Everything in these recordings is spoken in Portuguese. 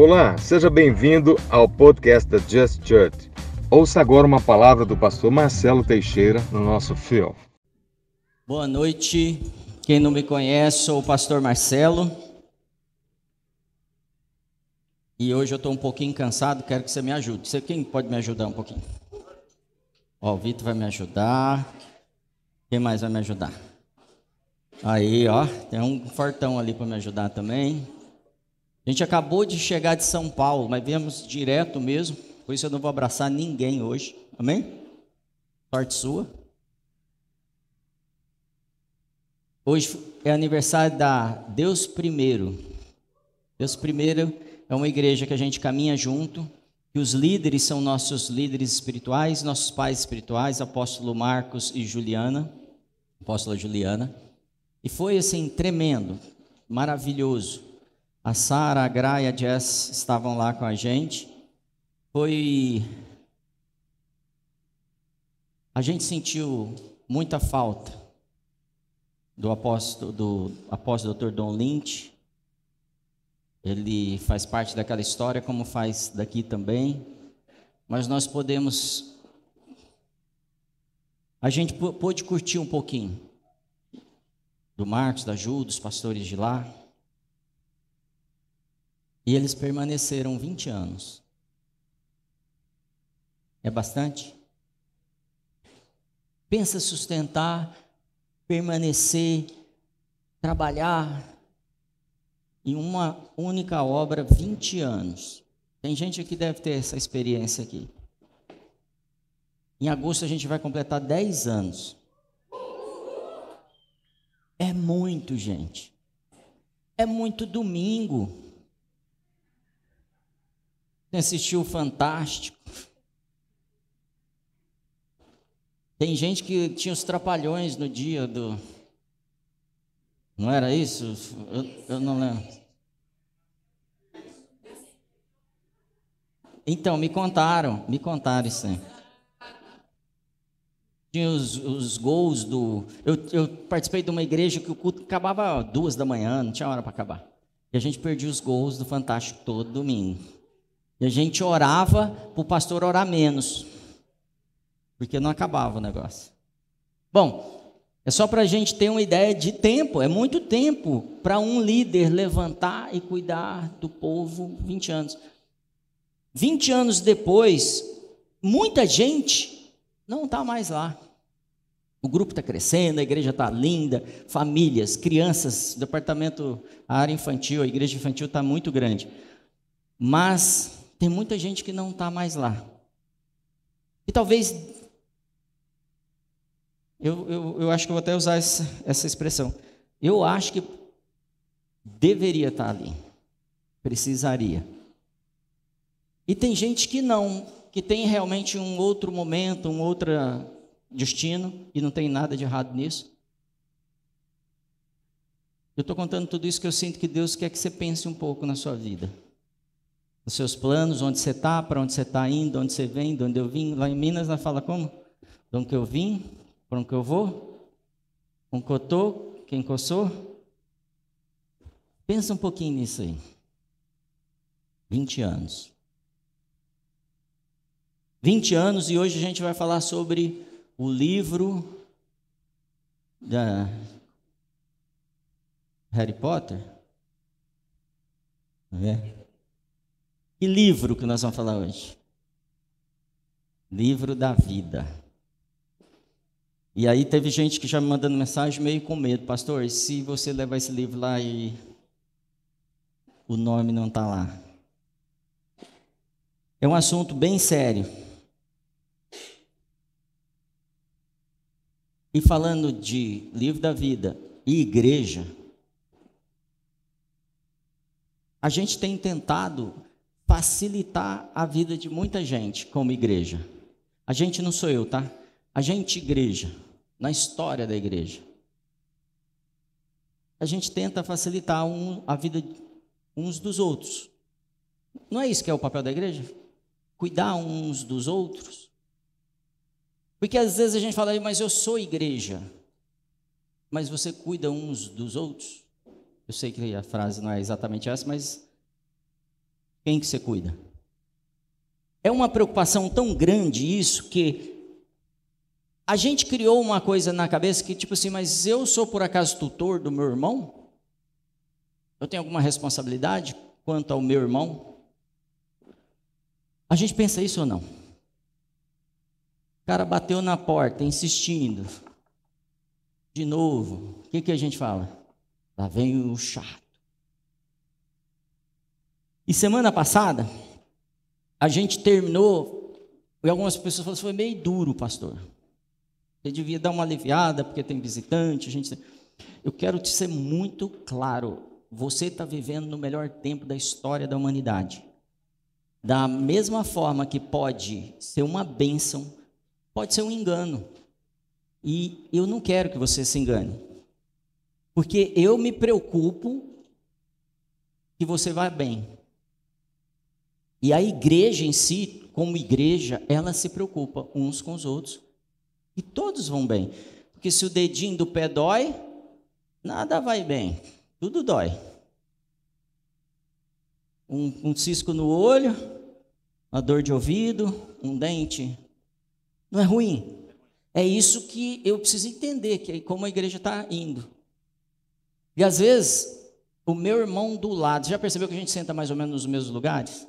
Olá, seja bem-vindo ao podcast da Just Church. Ouça agora uma palavra do pastor Marcelo Teixeira no nosso fio. Boa noite. Quem não me conhece, sou o pastor Marcelo. E hoje eu estou um pouquinho cansado, quero que você me ajude. Você, quem pode me ajudar um pouquinho? Ó, o Vitor vai me ajudar. Quem mais vai me ajudar? Aí, ó, tem um fortão ali para me ajudar também. A gente acabou de chegar de São Paulo, mas viemos direto mesmo, por isso eu não vou abraçar ninguém hoje. Amém? Sorte sua. Hoje é aniversário da Deus Primeiro. Deus Primeiro é uma igreja que a gente caminha junto, que os líderes são nossos líderes espirituais, nossos pais espirituais, apóstolo Marcos e Juliana, apóstola Juliana. E foi assim tremendo, maravilhoso. A Sara, a Gra e a Jess estavam lá com a gente. Foi a gente sentiu muita falta do apóstolo do apóstolo Dr. Don Lynch. Ele faz parte daquela história como faz daqui também. Mas nós podemos a gente pôde curtir um pouquinho do Marcos, da Ju, dos pastores de lá. E eles permaneceram 20 anos. É bastante? Pensa sustentar, permanecer, trabalhar em uma única obra 20 anos. Tem gente que deve ter essa experiência aqui. Em agosto a gente vai completar 10 anos. É muito, gente. É muito domingo. Tem assistiu Fantástico. Tem gente que tinha os trapalhões no dia do. Não era isso? Eu, eu não lembro. Então, me contaram, me contaram isso aí. Tinha os, os gols do. Eu, eu, participei de uma igreja que o culto acabava duas da manhã, não tinha hora para acabar. E a gente perdia os gols do Fantástico todo domingo. E a gente orava para o pastor orar menos, porque não acabava o negócio. Bom, é só para a gente ter uma ideia de tempo, é muito tempo para um líder levantar e cuidar do povo 20 anos. 20 anos depois, muita gente não está mais lá. O grupo está crescendo, a igreja está linda, famílias, crianças, departamento, a área infantil, a igreja infantil está muito grande. Mas tem muita gente que não está mais lá. E talvez, eu, eu, eu acho que vou até usar essa, essa expressão. Eu acho que deveria estar tá ali, precisaria. E tem gente que não, que tem realmente um outro momento, um outro destino, e não tem nada de errado nisso. Eu estou contando tudo isso que eu sinto que Deus quer que você pense um pouco na sua vida. Nos seus planos, onde você está, para onde você está indo, onde você vem, de onde eu vim. Lá em Minas, nós fala como? De onde eu vim, para onde eu vou, eu estou, quem sou. Pensa um pouquinho nisso aí. 20 anos. 20 anos e hoje a gente vai falar sobre o livro da Harry Potter. É. Que livro que nós vamos falar hoje? Livro da vida. E aí teve gente que já me mandando mensagem meio com medo, pastor, se você levar esse livro lá e o nome não está lá. É um assunto bem sério. E falando de livro da vida e igreja, a gente tem tentado facilitar a vida de muita gente como igreja. A gente não sou eu, tá? A gente, igreja, na história da igreja. A gente tenta facilitar um, a vida uns dos outros. Não é isso que é o papel da igreja? Cuidar uns dos outros. Porque às vezes a gente fala, mas eu sou igreja. Mas você cuida uns dos outros? Eu sei que a frase não é exatamente essa, mas Quem que você cuida? É uma preocupação tão grande isso que a gente criou uma coisa na cabeça que, tipo assim, mas eu sou por acaso tutor do meu irmão? Eu tenho alguma responsabilidade quanto ao meu irmão? A gente pensa isso ou não? O cara bateu na porta, insistindo. De novo. O que, que a gente fala? Lá vem o chato. E semana passada, a gente terminou, e algumas pessoas falaram, foi meio duro, pastor. Você devia dar uma aliviada, porque tem visitante, a gente... Eu quero te ser muito claro, você está vivendo no melhor tempo da história da humanidade. Da mesma forma que pode ser uma bênção, pode ser um engano. E eu não quero que você se engane. Porque eu me preocupo que você vá bem. E a igreja em si, como igreja, ela se preocupa uns com os outros. E todos vão bem. Porque se o dedinho do pé dói, nada vai bem. Tudo dói. Um, um cisco no olho, uma dor de ouvido, um dente. Não é ruim. É isso que eu preciso entender, que é como a igreja está indo. E às vezes, o meu irmão do lado, já percebeu que a gente senta mais ou menos nos mesmos lugares?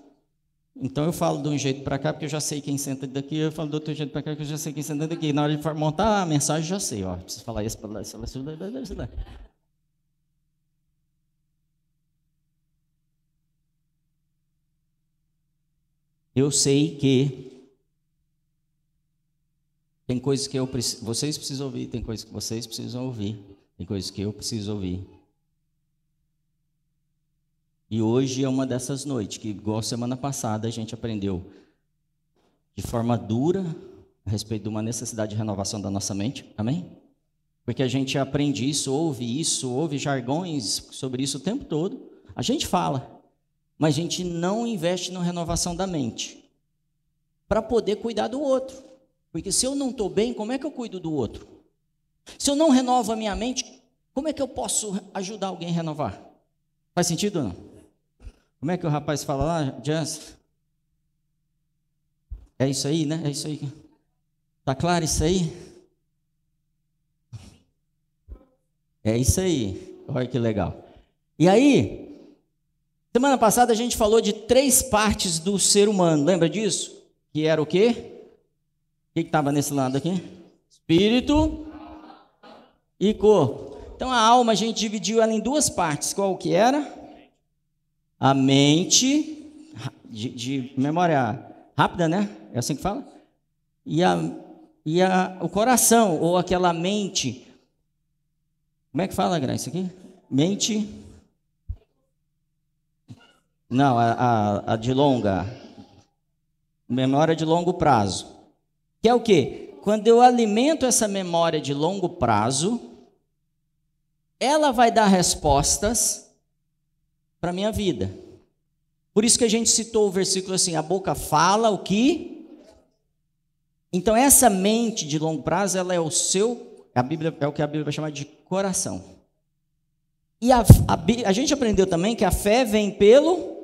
Então eu falo de um jeito para cá, porque eu já sei quem senta daqui, eu falo do outro jeito para cá, porque eu já sei quem senta daqui. Na hora de montar a mensagem, já sei, ó, preciso falar isso para lá, isso lá, isso lá. Eu sei que tem coisas que eu vocês precisam ouvir, tem coisas que vocês precisam ouvir, tem coisas que eu preciso ouvir. E hoje é uma dessas noites que, igual semana passada, a gente aprendeu de forma dura a respeito de uma necessidade de renovação da nossa mente. Amém? Porque a gente aprende isso, ouve isso, ouve jargões sobre isso o tempo todo. A gente fala, mas a gente não investe na renovação da mente para poder cuidar do outro. Porque se eu não estou bem, como é que eu cuido do outro? Se eu não renovo a minha mente, como é que eu posso ajudar alguém a renovar? Faz sentido ou não? Como é que o rapaz fala lá, Jans? É isso aí, né? É isso aí. Tá claro isso aí? É isso aí. Olha que legal. E aí, semana passada a gente falou de três partes do ser humano. Lembra disso? Que era o quê? O que estava nesse lado aqui? Espírito e corpo. Então a alma a gente dividiu ela em duas partes. Qual que era? A mente, de, de, memória rápida, né? É assim que fala? E, a, e a, o coração, ou aquela mente. Como é que fala, Graça, aqui? Mente. Não, a, a, a de longa. Memória de longo prazo. Que é o quê? Quando eu alimento essa memória de longo prazo, ela vai dar respostas para a minha vida. Por isso que a gente citou o versículo assim: a boca fala o que. Então, essa mente de longo prazo, ela é o seu, a Bíblia, é o que a Bíblia vai chamar de coração. E a, a, a gente aprendeu também que a fé vem pelo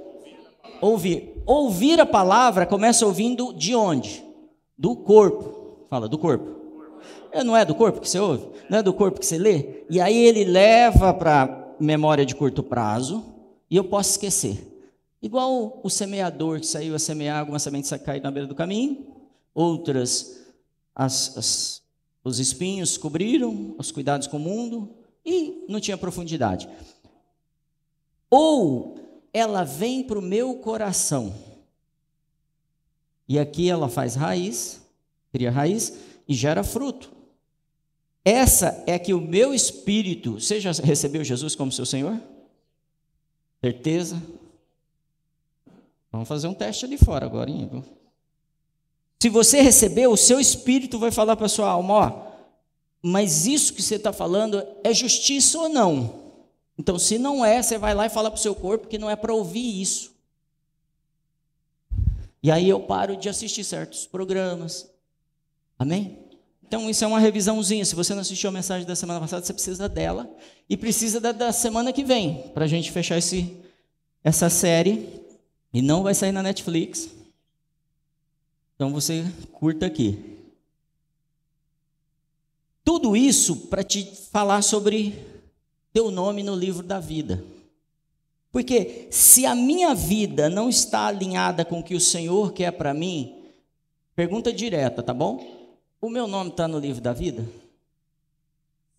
ouvir. Ouvir a palavra começa ouvindo de onde? Do corpo. Fala, do corpo. É, não é do corpo que você ouve? Não é do corpo que você lê? E aí ele leva para memória de curto prazo e eu posso esquecer. Igual o semeador que saiu a semear, algumas sementes caíram na beira do caminho, outras as, as, os espinhos cobriram, os cuidados com o mundo, e não tinha profundidade. Ou ela vem para o meu coração, e aqui ela faz raiz, cria raiz e gera fruto. Essa é que o meu espírito, você já recebeu Jesus como seu Senhor? Certeza? Vamos fazer um teste ali fora agora, hein? Se você receber, o seu espírito vai falar para a sua alma: ó, mas isso que você está falando é justiça ou não? Então, se não é, você vai lá e fala para o seu corpo que não é para ouvir isso. E aí eu paro de assistir certos programas. Amém? Então, isso é uma revisãozinha. Se você não assistiu a mensagem da semana passada, você precisa dela. E precisa da, da semana que vem, para a gente fechar esse, essa série E não vai sair na Netflix. Então você curta aqui. Tudo isso para te falar sobre teu nome no livro da vida. Porque se a minha vida não está alinhada com o que o Senhor quer para mim, pergunta direta, tá bom? O meu nome está no livro da vida?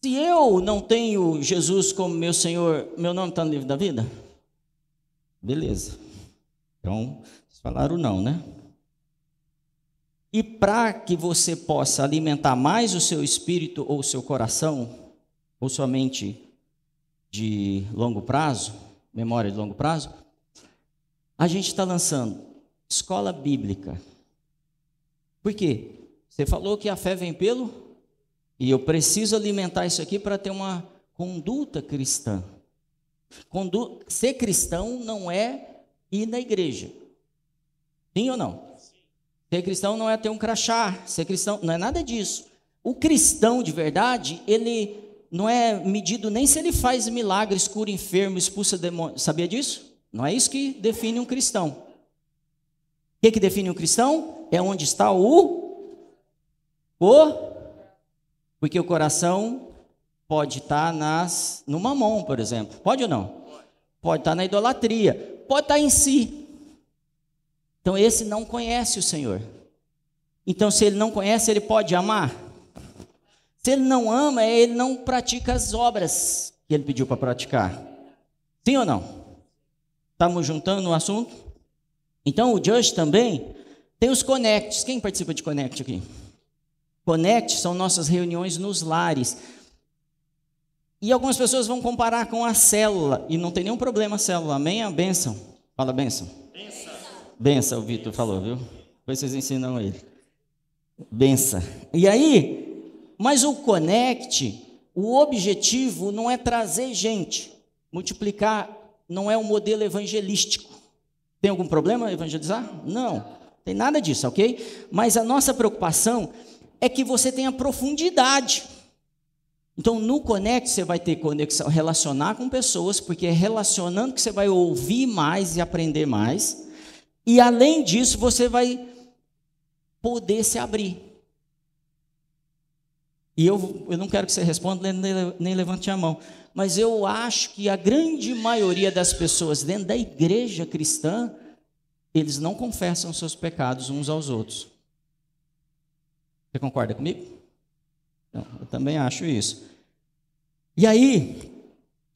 Se eu não tenho Jesus como meu Senhor, meu nome está no livro da vida? Beleza. Então, vocês falaram não, né? E para que você possa alimentar mais o seu espírito ou o seu coração, ou sua mente de longo prazo, memória de longo prazo, a gente está lançando escola bíblica. Por quê? Você falou que a fé vem pelo, e eu preciso alimentar isso aqui para ter uma conduta cristã. Condu ser cristão não é ir na igreja. Sim ou não? Ser cristão não é ter um crachá, ser cristão não é nada disso. O cristão de verdade, ele não é medido nem se ele faz milagres, cura enfermo, expulsa demônio. Sabia disso? Não é isso que define um cristão. O que, que define um cristão? É onde está o. O. Porque o coração pode estar nas, no mamon, por exemplo. Pode ou não? Pode estar na idolatria. Pode estar em si. Então esse não conhece o Senhor. Então se ele não conhece, ele pode amar? Se ele não ama, ele não pratica as obras que ele pediu para praticar. Sim ou não? Estamos juntando o assunto? Então o Just também tem os connects. Quem participa de connect aqui? Connect são nossas reuniões nos lares. E algumas pessoas vão comparar com a célula, e não tem nenhum problema a célula, amém? A bênção. Fala bênção. Benção, o Vitor falou, viu? Depois vocês ensinam ele. Benção. E aí, mas o Connect, o objetivo não é trazer gente. Multiplicar não é um modelo evangelístico. Tem algum problema evangelizar? Não. Tem nada disso, ok? Mas a nossa preocupação é que você tenha profundidade. Então, no Connect, você vai ter conexão, relacionar com pessoas, porque é relacionando que você vai ouvir mais e aprender mais. E além disso, você vai poder se abrir. E eu, eu não quero que você responda nem, nem levante a mão. Mas eu acho que a grande maioria das pessoas dentro da igreja cristã, eles não confessam seus pecados uns aos outros. Você concorda comigo? Não, eu também acho isso. E aí,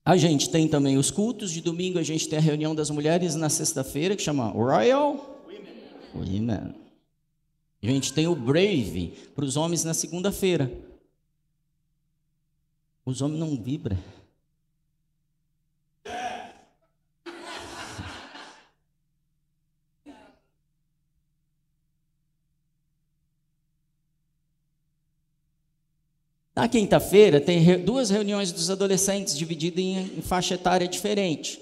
a gente tem também os cultos de domingo, a gente tem a reunião das mulheres na sexta-feira, que chama Royal Women. Women. A gente tem o Brave para os homens na segunda-feira. Os homens não vibram. Na quinta-feira, tem duas reuniões dos adolescentes, divididas em, faixa etária diferente.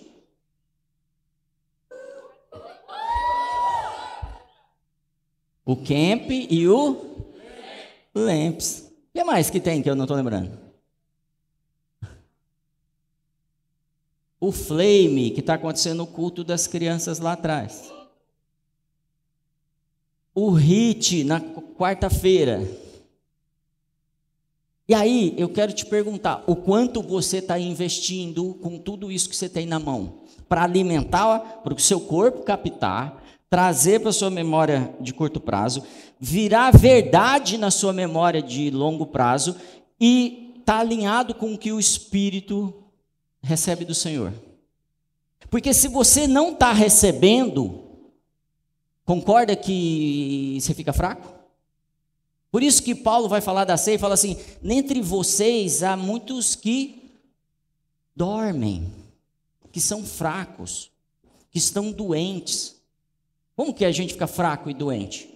O Camp e o Lamps. O que mais que tem que eu não estou lembrando? O Flame, que está acontecendo no culto das crianças lá atrás. O Hit, na quarta-feira. E aí, eu quero te perguntar: o quanto você está investindo com tudo isso que você tem na mão? Para alimentar, para o seu corpo captar, trazer para a sua memória de curto prazo, virar verdade na sua memória de longo prazo e está alinhado com o que o Espírito recebe do Senhor. Porque se você não está recebendo, concorda que você fica fraco? Por isso que Paulo vai falar da ceia e fala assim: entre vocês há muitos que dormem, que são fracos, que estão doentes. Como que a gente fica fraco e doente?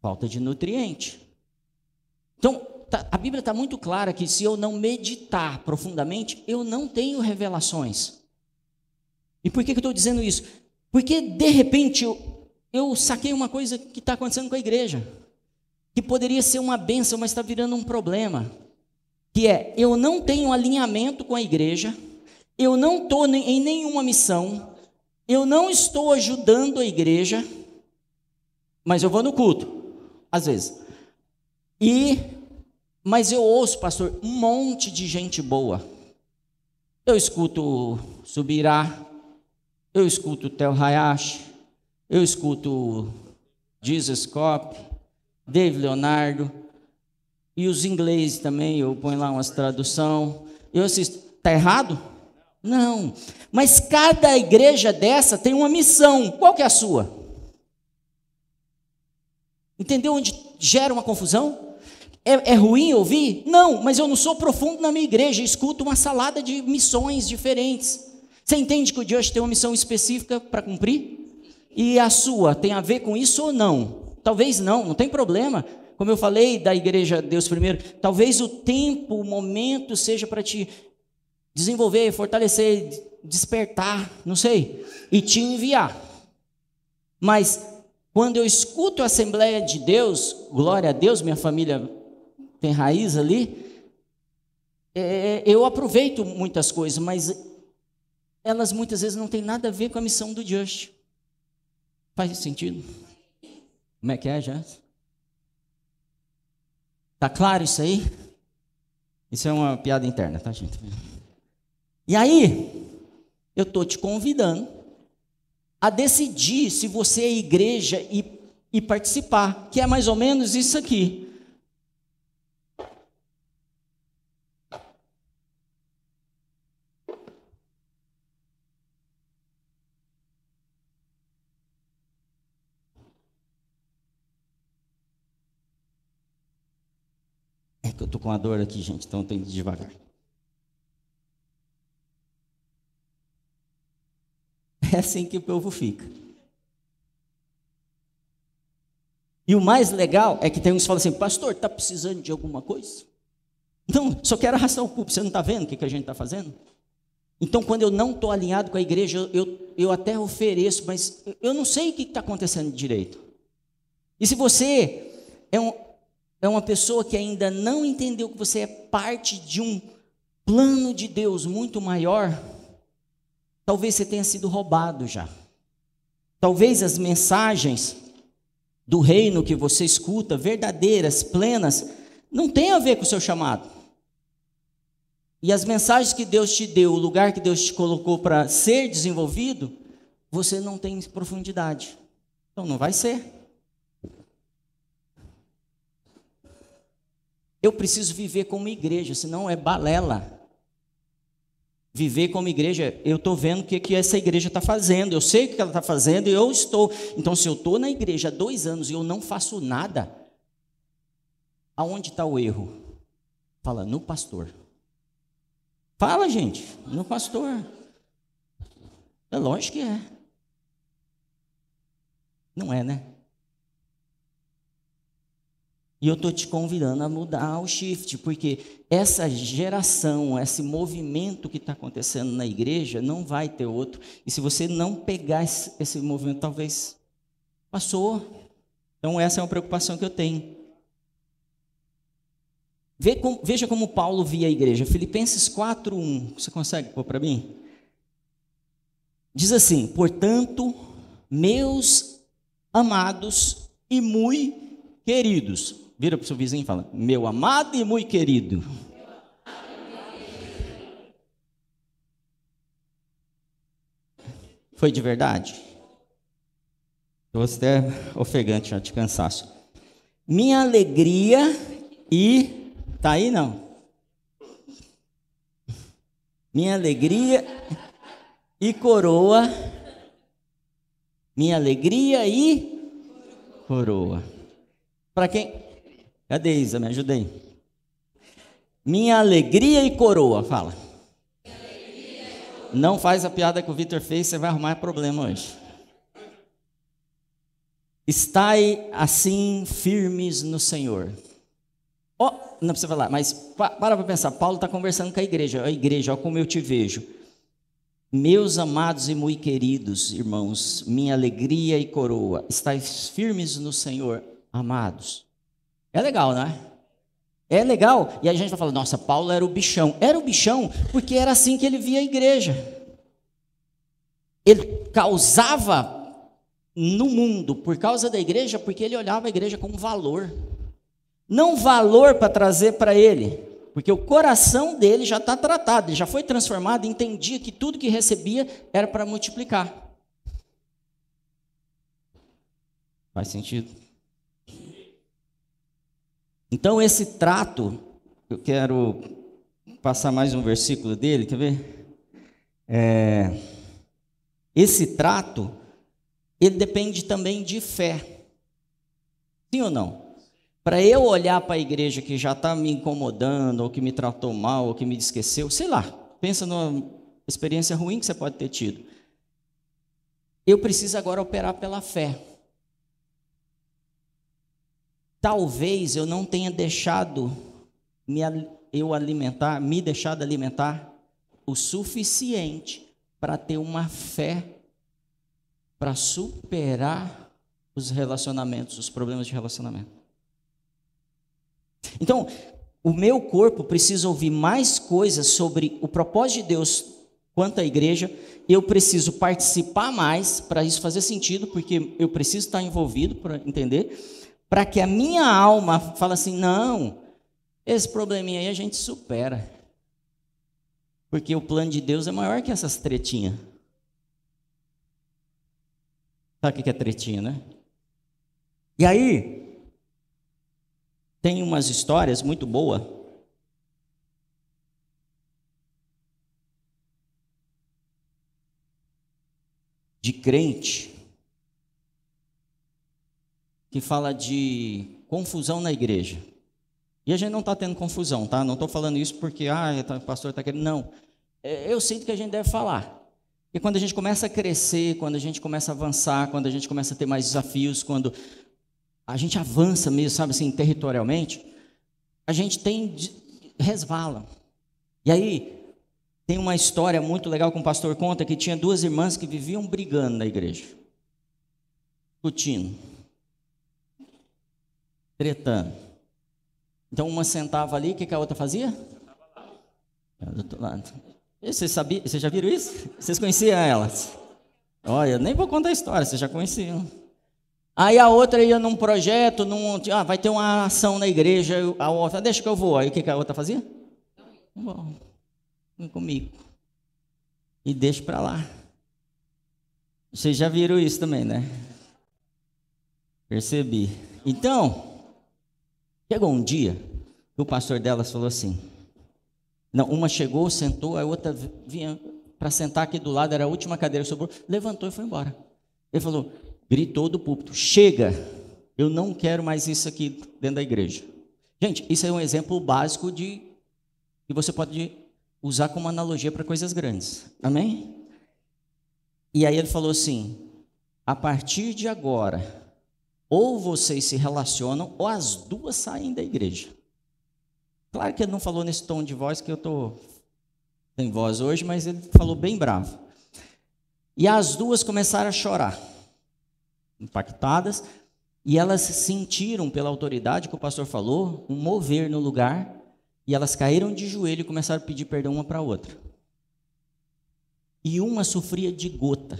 Falta de nutriente. Então, tá, a Bíblia está muito clara que se eu não meditar profundamente, eu não tenho revelações. E por que, que eu estou dizendo isso? Porque de repente eu, eu saquei uma coisa que está acontecendo com a igreja que poderia ser uma benção, mas está virando um problema. Que é, eu não tenho alinhamento com a igreja, eu não estou em nenhuma missão, Eu não estou ajudando a igreja, mas eu vou no culto, às vezes. E, mas eu ouço, pastor, um monte de gente boa. Eu escuto Subirá, eu escuto Tel Hayashi, eu escuto Jesus Cop, Dave Leonardo, e os ingleses também, eu ponho lá umas tradução. Eu assisto. Está errado? Não. Mas cada igreja dessa tem uma missão. Qual que é a sua? Entendeu onde gera uma confusão? É, é, ruim ouvir? Não, mas eu não sou profundo na minha igreja, escuto uma salada de missões diferentes. Você entende que o Deus tem uma missão específica para cumprir? E a sua tem a ver com isso ou não? Talvez não, não tem problema. Como eu falei da igreja Deus primeiro, talvez o tempo, o momento seja para te desenvolver, fortalecer, despertar, não sei, e te enviar. Mas quando eu escuto a Assembleia de Deus, glória a Deus, minha família tem raiz ali, é, eu aproveito muitas coisas, mas elas muitas vezes não têm nada a ver com a missão do Just. Faz sentido? Como é que é, já? Tá claro isso aí? Isso é uma piada interna, tá, gente? E aí, eu tô te convidando a decidir se você é igreja e, e participar, que é mais ou menos isso aqui. que eu estou com a dor aqui, gente, então tem que ir devagar. É assim que o povo fica. E o mais legal é que tem uns que falam assim, pastor, está precisando de alguma coisa? Não, só quero arrastar o culto, você não está vendo o que, que a gente está fazendo? Então, quando eu não estou alinhado com a igreja, eu, eu até ofereço, mas eu não sei o que está acontecendo direito. E se você é um, é uma pessoa que ainda não entendeu que você é parte de um plano de Deus muito maior, talvez você tenha sido roubado já. Talvez as mensagens do reino que você escuta, verdadeiras, plenas, não tenham a ver com o seu chamado. E as mensagens que Deus te deu, o lugar que Deus te colocou para ser desenvolvido, você não tem profundidade. Então não vai ser. Eu preciso viver como igreja, senão é balela. Viver como igreja, eu estou vendo o que, que essa igreja está fazendo, eu sei o que ela está fazendo e eu estou. Então, se eu estou na igreja há dois anos e eu não faço nada, aonde está o erro? Fala, no pastor. Fala, gente, no pastor. É lógico que é. Não é, né? E eu estou te convidando a mudar o shift, porque essa geração, esse movimento que está acontecendo na igreja, não vai ter outro. E se você não pegar esse, esse movimento, talvez passou. Então, essa é uma preocupação que eu tenho. Veja como Paulo via a igreja. Filipenses 4:1. Você consegue pôr para mim? Diz assim: Portanto, meus amados e muito queridos, Vira para o seu vizinho e fala: Meu amado e muito querido. Foi de verdade? Estou até ofegante já de cansaço. Minha alegria e. Tá aí não? Minha alegria e coroa. Minha alegria e coroa. Para quem Cadê Isa? Me ajudei. Minha alegria e coroa, fala. Não faz a piada que o Vitor fez, você vai arrumar problema hoje. Estai assim firmes no Senhor. Oh, não precisa falar, mas para para pensar. Paulo está conversando com a igreja. A igreja, olha como eu te vejo. Meus amados e muito queridos irmãos, minha alegria e coroa, estais firmes no Senhor, amados. É legal, né? É legal. E a gente vai falar, nossa, Paulo era o bichão. Era o bichão porque era assim que ele via a igreja. Ele causava no mundo por causa da igreja, porque ele olhava a igreja como valor. Não valor para trazer para ele, porque o coração dele já está tratado, ele já foi transformado, entendia que tudo que recebia era para multiplicar. Faz sentido? Então, esse trato, eu quero passar mais um versículo dele, quer ver? É, esse trato, ele depende também de fé. Sim ou não? Para eu olhar para a igreja que já está me incomodando, ou que me tratou mal, ou que me esqueceu, sei lá, pensa numa experiência ruim que você pode ter tido. Eu preciso agora operar pela fé. Talvez eu não tenha deixado me, eu alimentar, me deixado alimentar o suficiente para ter uma fé para superar os relacionamentos, os problemas de relacionamento. Então, o meu corpo precisa ouvir mais coisas sobre o propósito de Deus quanto à igreja. Eu preciso participar mais para isso fazer sentido, porque eu preciso estar envolvido para entender para que a minha alma fale assim: não, esse probleminha aí a gente supera. Porque o plano de Deus é maior que essas tretinhas. Sabe o que é tretinha, né? E aí, tem umas histórias muito boas. De crente que fala de confusão na igreja. E a gente não está tendo confusão, tá? Não estou falando isso porque ah, tá, o pastor está querendo. Não. É, eu sinto que a gente deve falar. E quando a gente começa a crescer, quando a gente começa a avançar, quando a gente começa a ter mais desafios, quando a gente avança mesmo, sabe assim, territorialmente, a gente tem resvala. E aí tem uma história muito legal que um pastor conta que tinha duas irmãs que viviam brigando na igreja, discutindo tretando. Então uma sentava ali, o que, que a outra fazia? Do outro lado. Vocês, sabiam, vocês já viram isso? Vocês conheciam elas? Olha, nem vou contar a história, vocês já conheciam. Aí a outra ia num projeto, num, ah, vai ter uma ação na igreja, a outra, deixa que eu vou. Aí o que, que a outra fazia? Bom, vem comigo. E deixa para lá. Vocês já viram isso também, né? Percebi. Então, Chegou um dia que o pastor delas falou assim: não, uma chegou, sentou, a outra vinha para sentar aqui do lado, era a última cadeira que sobrou, levantou e foi embora. Ele falou, gritou do púlpito: chega, eu não quero mais isso aqui dentro da igreja. Gente, isso é um exemplo básico de que você pode usar como analogia para coisas grandes. Amém? E aí ele falou assim: a partir de agora, ou vocês se relacionam, ou as duas saem da igreja. Claro que ele não falou nesse tom de voz que eu estou sem voz hoje, mas ele falou bem bravo. E as duas começaram a chorar, impactadas, e elas sentiram, pela autoridade que o pastor falou, um mover no lugar, e elas caíram de joelho e começaram a pedir perdão uma para a outra. E uma sofria de gota.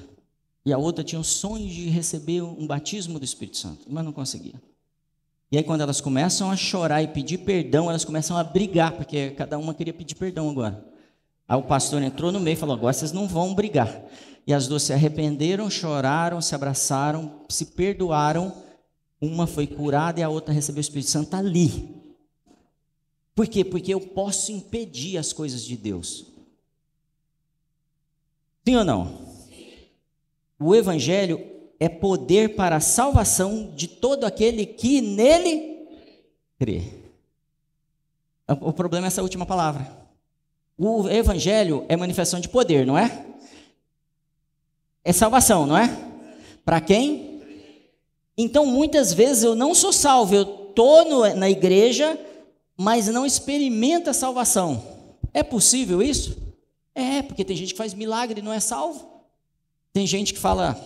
E a outra tinha o sonho de receber um batismo do Espírito Santo, mas não conseguia. E aí, quando elas começam a chorar e pedir perdão, elas começam a brigar, porque cada uma queria pedir perdão agora. Aí o pastor entrou no meio e falou: agora vocês não vão brigar. E as duas se arrependeram, choraram, se abraçaram, se perdoaram. Uma foi curada e a outra recebeu o Espírito Santo ali. Por quê? Porque eu posso impedir as coisas de Deus. Sim ou não? O Evangelho é poder para a salvação de todo aquele que nele crê. O problema é essa última palavra. O Evangelho é manifestação de poder, não é? É salvação, não é? Para quem? Então, muitas vezes eu não sou salvo, eu estou na igreja, mas não experimento a salvação. É possível isso? É, porque tem gente que faz milagre e não é salvo. Tem gente que fala,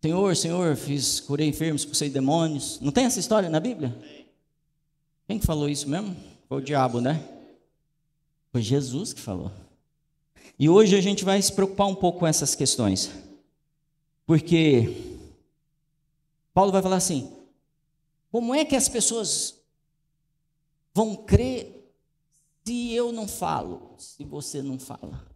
Senhor, Senhor, fiz, curei enfermos, expulsei demônios. Não tem essa história na Bíblia? Quem que falou isso mesmo? Foi o diabo, né? Foi Jesus que falou. E hoje a gente vai se preocupar um pouco com essas questões. Porque Paulo vai falar assim: como é que as pessoas vão crer se eu não falo, se você não fala?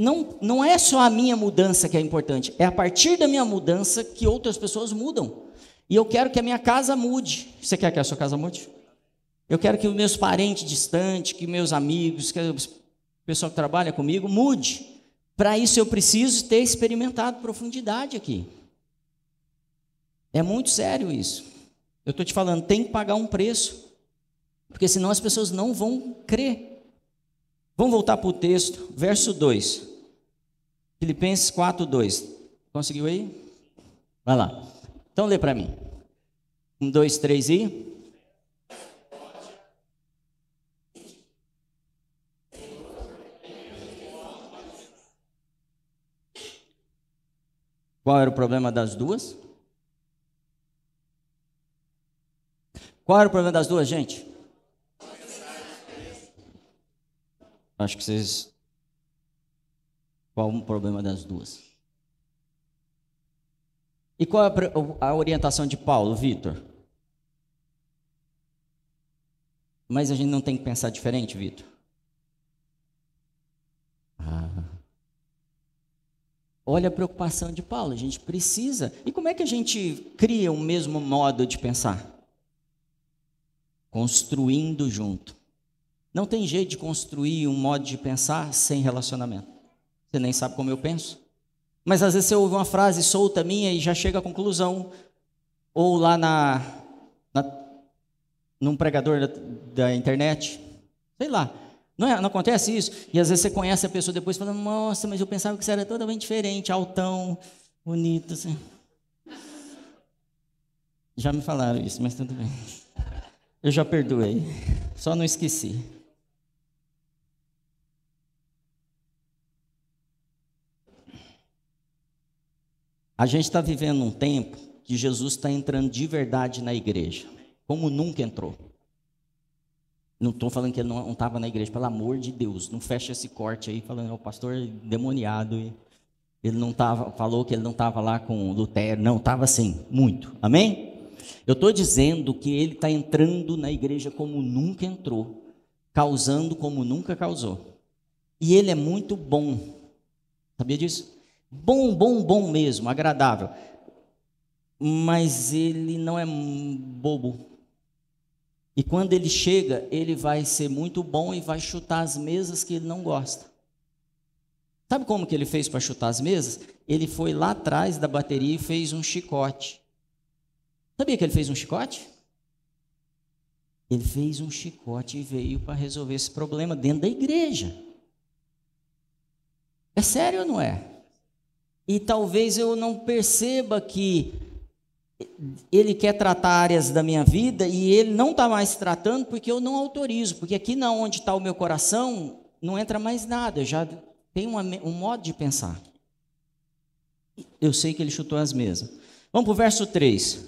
Não, não é só a minha mudança que é importante, é a partir da minha mudança que outras pessoas mudam. E eu quero que a minha casa mude. Você quer que a sua casa mude? Eu quero que os meus parentes distantes, que meus amigos, que o pessoal que trabalha comigo mude. Para isso eu preciso ter experimentado profundidade aqui. É muito sério isso. Eu estou te falando, tem que pagar um preço, porque senão as pessoas não vão crer. Vamos voltar para o texto, verso 2. Filipenses 4, 2. Conseguiu aí? Vai lá. Então lê para mim. Um, dois, três e. Qual era o problema das duas? Qual era o problema das duas, gente? Acho que vocês. Qual o problema das duas? E qual é a orientação de Paulo, Vitor? Mas a gente não tem que pensar diferente, Vitor? Ah. Olha a preocupação de Paulo, a gente precisa. E como é que a gente cria o mesmo modo de pensar? Construindo junto. Não tem jeito de construir um modo de pensar sem relacionamento. Você nem sabe como eu penso. Mas às vezes você ouve uma frase solta minha e já chega à conclusão. Ou lá na, na num pregador da, da internet. Sei lá. Não, é, não, acontece isso? E às vezes você conhece a pessoa depois falando, nossa, mas eu pensava que você era totalmente diferente, altão, bonito, assim. Já me falaram isso, mas tudo bem. Eu já perdoei. Só não esqueci. A gente está vivendo um tempo que Jesus está entrando de verdade na igreja, como nunca entrou. Não estou falando que ele não estava na igreja, pelo amor de Deus, não fecha esse corte aí falando, o pastor é demoniado. Ele não tava, falou que ele não estava lá com Lutero, não, estava assim, muito. Amém? Eu estou dizendo que ele está entrando na igreja como nunca entrou, causando como nunca causou. E ele é muito bom. Sabia disso? Bom, bom, bom mesmo, agradável. Mas ele não é bobo. E quando ele chega, ele vai ser muito bom e vai chutar as mesas que ele não gosta. Sabe como que ele fez para chutar as mesas? Ele foi lá atrás da bateria e fez um chicote. Sabia que ele fez um chicote? Ele fez um chicote e veio para resolver esse problema dentro da igreja. É sério ou não é? E talvez eu não perceba que ele quer tratar áreas da minha vida e ele não está mais tratando porque eu não autorizo, porque aqui não onde está o meu coração não entra mais nada, eu já tem um modo de pensar. Eu sei que ele chutou as mesas. Vamos para o verso 3.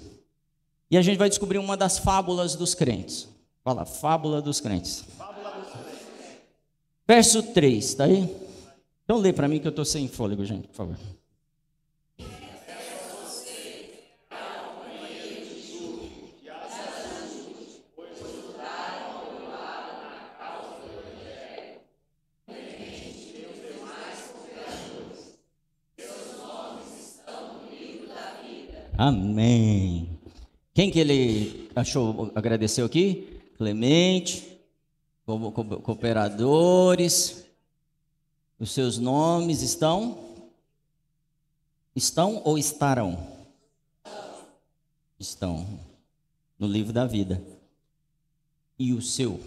E a gente vai descobrir uma das fábulas dos crentes. Fala, fábula dos crentes. Fábula dos crentes. Verso 3, está aí? Então lê para mim que eu estou sem fôlego, gente, por favor. Amém. Quem que ele achou, agradeceu aqui? Clemente, cooperadores. Os seus nomes estão? Estão ou estarão? Estão no livro da vida. E o seu?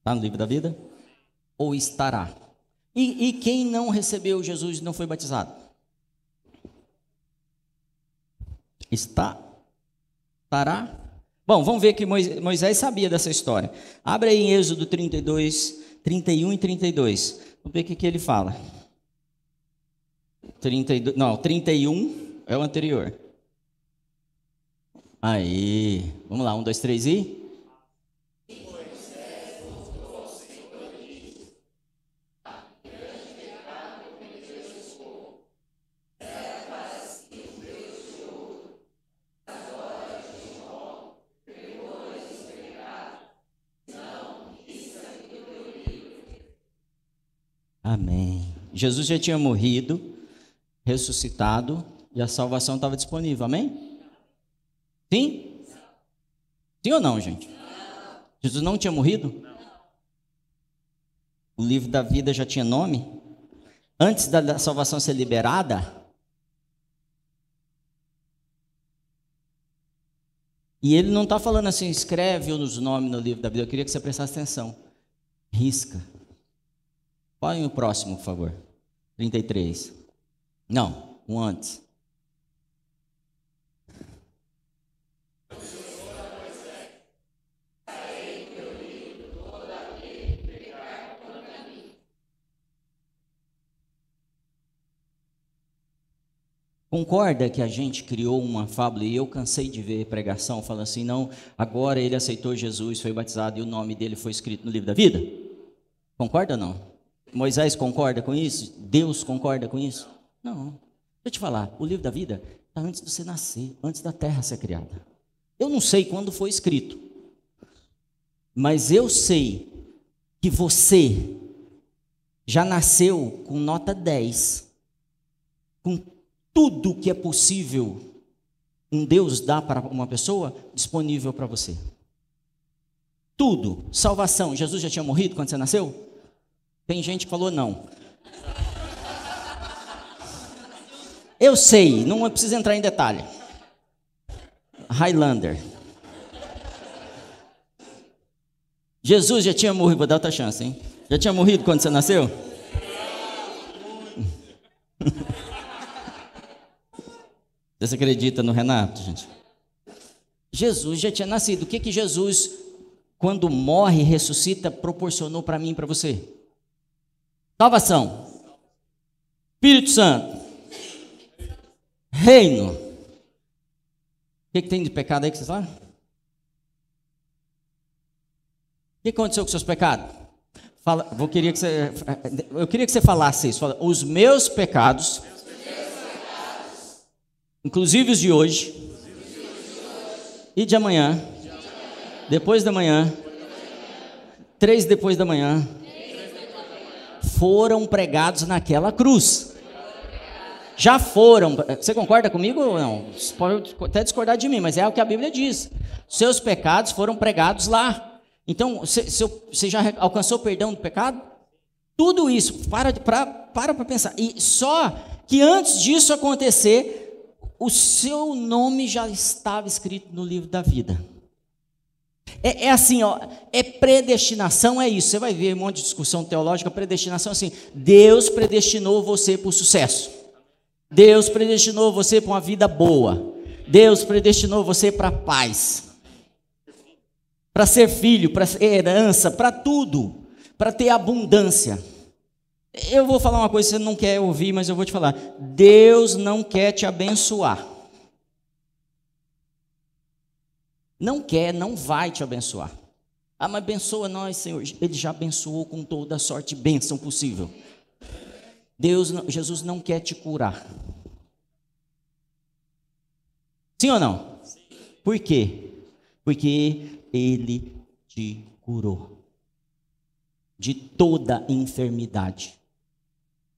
Está no livro da vida? Ou estará? E, e quem não recebeu Jesus e não foi batizado? Está? Estará? Bom, vamos ver que Moisés sabia dessa história. Abre aí em Êxodo 32, 31 e 32. Vamos ver o que, que ele fala. 32, não, 31 é o anterior. Aí, vamos lá, um, dois, três e. Amém. Jesus já tinha morrido, ressuscitado e a salvação estava disponível. Amém? Sim? Sim ou não, gente? Jesus não tinha morrido? O livro da vida já tinha nome? Antes da salvação ser liberada, E ele não está falando assim, escreve os nomes no livro da vida. Eu queria que você prestasse atenção. Risca. Põe o próximo, por favor. 33. Não, um antes. Concorda que a gente criou uma fábula e eu cansei de ver pregação falando assim, não, agora ele aceitou Jesus, foi batizado e o nome dele foi escrito no livro da vida? Concorda ou não? Moisés concorda com isso? Deus concorda com isso? Não. Deixa eu te falar, o livro da vida está antes de você nascer, antes da terra ser criada. Eu não sei quando foi escrito, mas eu sei que você já nasceu com nota 10, com tudo que é possível um Deus dá para uma pessoa disponível para você. Tudo. Salvação. Jesus já tinha morrido quando você nasceu? Tem gente que falou não. Eu sei, não precisa entrar em detalhe. Highlander. Jesus já tinha morrido, vou dar outra chance, hein? Já tinha morrido quando você nasceu? Você acredita no Renato, gente? Jesus já tinha nascido. O que que Jesus, quando morre ressuscita, proporcionou para mim e para você? Salvação. Espírito Santo. Reino. O que, que tem de pecado aí que vocês falam? O que aconteceu com seus pecados? Fala, vou, queria que você, eu queria que você falasse isso. Fala, os meus pecados inclusive os de hoje, e de amanhã, depois da manhã, três depois da manhã, foram pregados naquela cruz. Já foram. Você concorda comigo ou não? Você pode até discordar de mim, mas é o que a Bíblia diz. Seus pecados foram pregados lá. Então, você já alcançou o perdão do pecado? Tudo isso, para para para pensar. E só que antes disso acontecer, o seu nome já estava escrito no livro da vida. É, é, assim, ó, é predestinação, é isso. Você vai ver um monte de discussão teológica, predestinação assim. Deus predestinou você para o sucesso. Deus predestinou você para uma vida boa. Deus predestinou você para a paz. Para ser filho, para herança, para tudo. Para ter abundância. Eu vou falar uma coisa que você não quer ouvir, mas eu vou te falar. Deus não quer te abençoar. Não quer, não vai te abençoar. Ah, mas abençoa nós, Senhor. Ele já abençoou com toda a sorte e bênção possível. Deus, Jesus não quer te curar. Sim ou não? Por quê? Porque Ele te curou de toda enfermidade.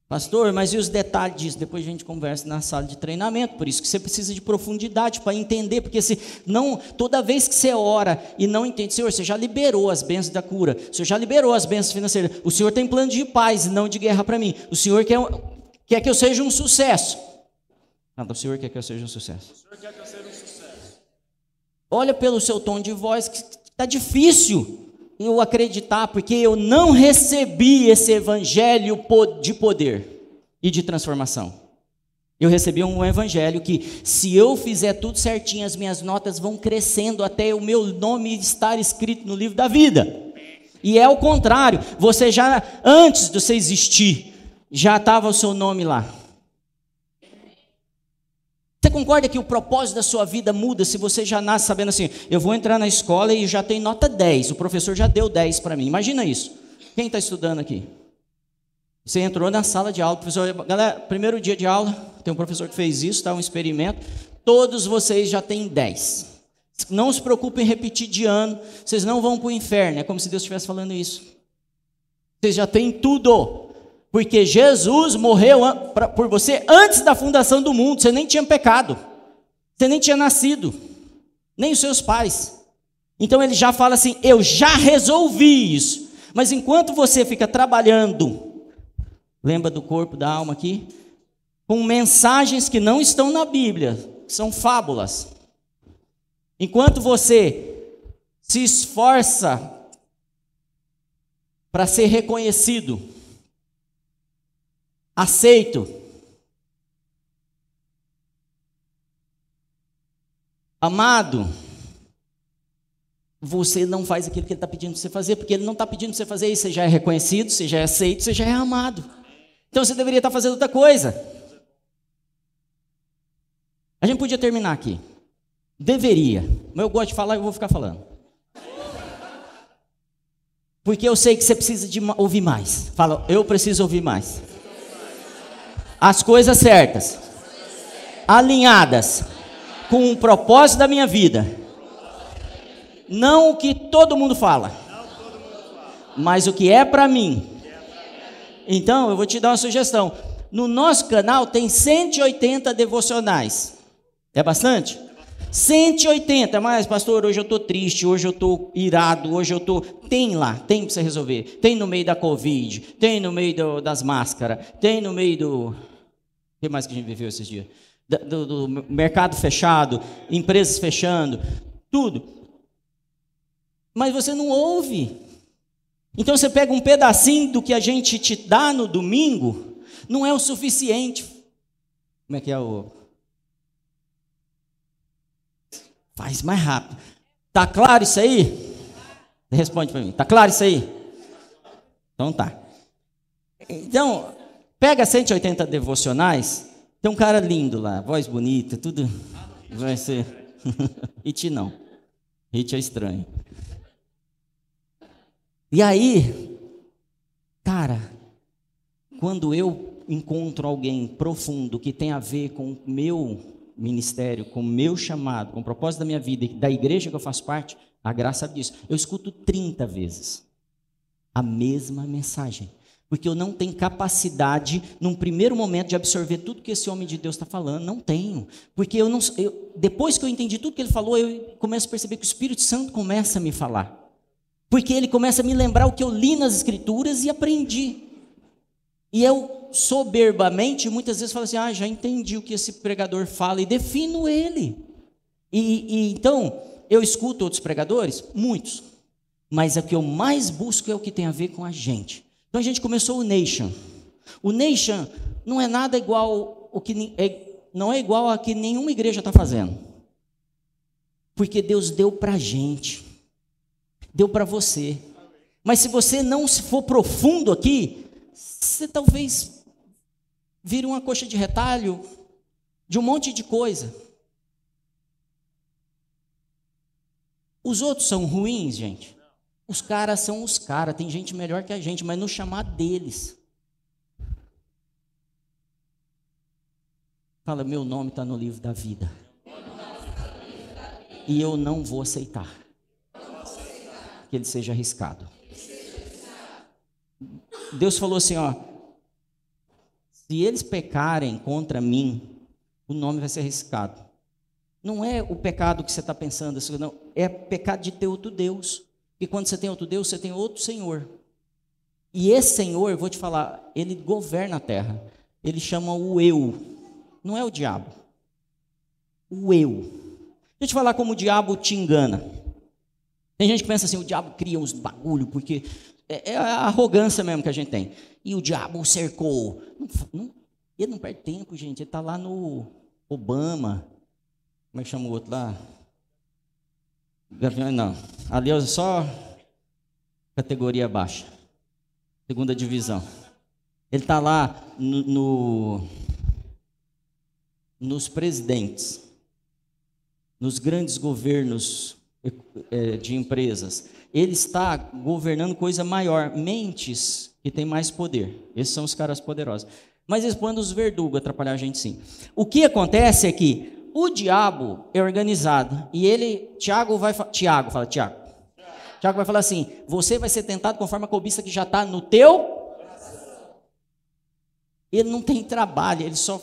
Pastor, mas e os detalhes disso? Depois a gente conversa na sala de treinamento. Por isso que você precisa de profundidade para entender, porque se não, toda vez que você ora e não entende, Senhor, você já liberou as bênçãos da cura, o Senhor já liberou as bênçãos financeiras, o Senhor tem plano de paz e não de guerra para mim. O Senhor quer, quer que eu seja um sucesso. Nada, o Senhor quer que eu seja um sucesso. O Senhor quer que eu seja um sucesso. Olha pelo seu tom de voz que está difícil eu acreditar, porque eu não recebi esse evangelho de poder e de transformação. Eu recebi um evangelho que, se eu fizer tudo certinho, as minhas notas vão crescendo até o meu nome estar escrito no livro da vida. E é o contrário, você já, antes de você existir, já estava o seu nome lá. Concorda que o propósito da sua vida muda se você já nasce sabendo assim, eu vou entrar na escola e já tem nota 10, o professor já deu 10 para mim. Imagina isso. Quem está estudando aqui? Você entrou na sala de aula, professor, galera, primeiro dia de aula, tem um professor que fez isso, tá um experimento. Todos vocês já têm 10. Não se preocupem em repetir de ano, vocês não vão para o inferno, é como se Deus estivesse falando isso. Vocês já têm tudo. Porque Jesus morreu por você antes da fundação do mundo. Você nem tinha pecado. Você nem tinha nascido. Nem os seus pais. Então ele já fala assim: Eu já resolvi isso. Mas enquanto você fica trabalhando, lembra do corpo, da alma aqui? Com mensagens que não estão na Bíblia, são fábulas. Enquanto você se esforça para ser reconhecido, aceito, amado, você não faz aquilo que ele está pedindo para você fazer, porque ele não está pedindo para você fazer isso, você já é reconhecido, você já é aceito, você já é amado. Então você deveria estar tá fazendo outra coisa. A gente podia terminar aqui. Deveria. Mas eu gosto de falar e eu vou ficar falando. Porque eu sei que você precisa de ouvir mais. Fala, eu preciso ouvir mais. As coisas certas, alinhadas com o propósito da minha vida. Não o que todo mundo fala, mas o que é para mim. Então, eu vou te dar uma sugestão. No nosso canal tem 180 devocionais. É bastante? 180, mas pastor, hoje eu estou triste, hoje eu estou irado, hoje eu estou. Tem lá, tem para você resolver. Tem no meio da Covid, tem no meio do, das máscaras, tem no meio do. O que mais que a gente viveu esses dias? Do, do, do mercado fechado, empresas fechando, tudo. Mas você não ouve. Então você pega um pedacinho do que a gente te dá no domingo, não é o suficiente. Como é que é o. Faz mais rápido. Tá claro isso aí? Responde para mim. Tá claro isso aí? Então tá. Então, pega 180 devocionais. Tem um cara lindo lá, voz bonita, tudo vai ser. It não. It é estranho. E aí, cara, quando eu encontro alguém profundo que tem a ver com o meu ministério, com o meu chamado, com o propósito da minha vida e da igreja que eu faço parte, a graça disso. Eu escuto 30 vezes a mesma mensagem. Porque eu não tenho capacidade, num primeiro momento, de absorver tudo que esse homem de Deus está falando. Não tenho. Porque eu não, eu, depois que eu entendi tudo que ele falou, eu começo a perceber que o Espírito Santo começa a me falar. Porque ele começa a me lembrar o que eu li nas Escrituras e aprendi. E eu soberbamente muitas vezes falo assim: ah, já entendi o que esse pregador fala e defino ele. E, e então eu escuto outros pregadores, muitos, mas o que eu mais busco é o que tem a ver com a gente. Então a gente começou o Nation. O Nation não é nada igual o que é, não é igual a que nenhuma igreja está fazendo, porque Deus deu para a gente, deu para você. Mas se você não for profundo aqui, você talvez vire uma coxa de retalho de um monte de coisa. Os outros são ruins, gente. Os caras são os caras. Tem gente melhor que a gente, mas no chamar deles. Fala, meu nome está no livro da vida. E eu não vou aceitar que ele seja arriscado. Deus falou assim: ó, se eles pecarem contra mim, o nome vai ser arriscado. Não é o pecado que você está pensando, não, é pecado de ter outro Deus. E quando você tem outro Deus, você tem outro Senhor. E esse Senhor, eu vou te falar, ele governa a terra. Ele chama o eu, não é o diabo. O eu. Deixa eu te falar como o diabo te engana. Tem gente que pensa assim: o diabo cria uns bagulho porque é, é, a arrogância mesmo que a gente tem. E o diabo o cercou. Não, não, ele não perde tempo, gente. Ele está lá no Obama. Como é que chama o outro lá? Não. Ali é só categoria baixa. Segunda divisão. Ele está lá no, no, nos presidentes, nos grandes governos é, de empresas ele está governando coisa maior, mentes que têm mais poder. Esses são os caras poderosos. Mas podem os verdugos atrapalhar a gente sim. O que acontece é que o diabo é organizado e ele, Tiago vai, Tiago fala, Tiago, Tiago vai falar assim: você vai ser tentado conforme a cobiça que já está no teu. Ele não tem trabalho, ele só.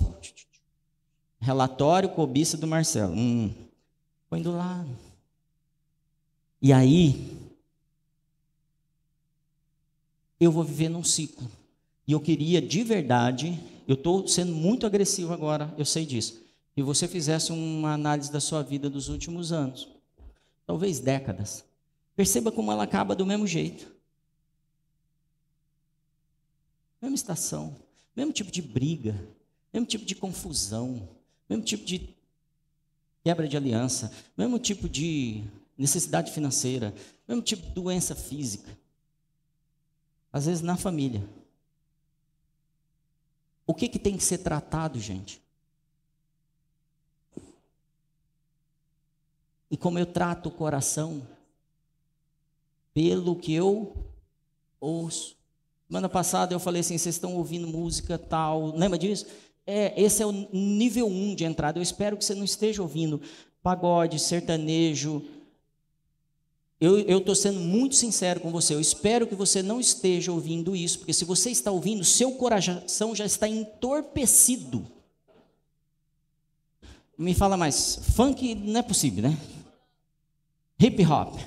Relatório cobiça do Marcelo. Hum, põe do lado. E aí, eu vou viver num ciclo. E eu queria de verdade, eu estou sendo muito agressivo agora, eu sei disso, que você fizesse uma análise da sua vida dos últimos anos, talvez décadas. Perceba como ela acaba do mesmo jeito. Mesma estação, mesmo tipo de briga, mesmo tipo de confusão, mesmo tipo de quebra de aliança, mesmo tipo de necessidade financeira, mesmo tipo de doença física. Às vezes na família. O que, que tem que ser tratado, gente? E como eu trato o coração? Pelo que eu ouço. Semana passada eu falei assim: vocês estão ouvindo música tal. Lembra disso? É, esse é o nível 1 um de entrada. Eu espero que você não esteja ouvindo pagode, sertanejo. Eu estou sendo muito sincero com você. Eu espero que você não esteja ouvindo isso, porque se você está ouvindo, seu coração já está entorpecido. Me fala mais. Funk não é possível, né? Hip hop.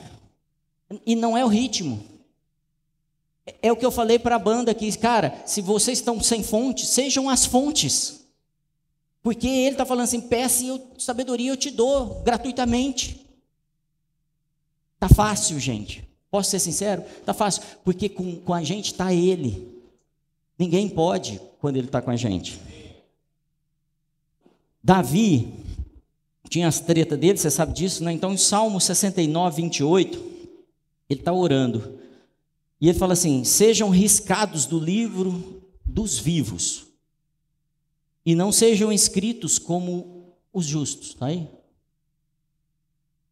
E não é o ritmo. É o que eu falei para a banda aqui, cara, se vocês estão sem fonte, sejam as fontes. Porque ele está falando assim, peça e eu, sabedoria eu te dou gratuitamente. Tá fácil, gente. Posso ser sincero? Tá fácil, porque com, com a gente está ele. Ninguém pode quando ele está com a gente. Davi tinha as tretas dele, você sabe disso, né? Então, em Salmo 69, 28, ele está orando. E ele fala assim: sejam riscados do livro dos vivos, e não sejam escritos como os justos. Tá aí?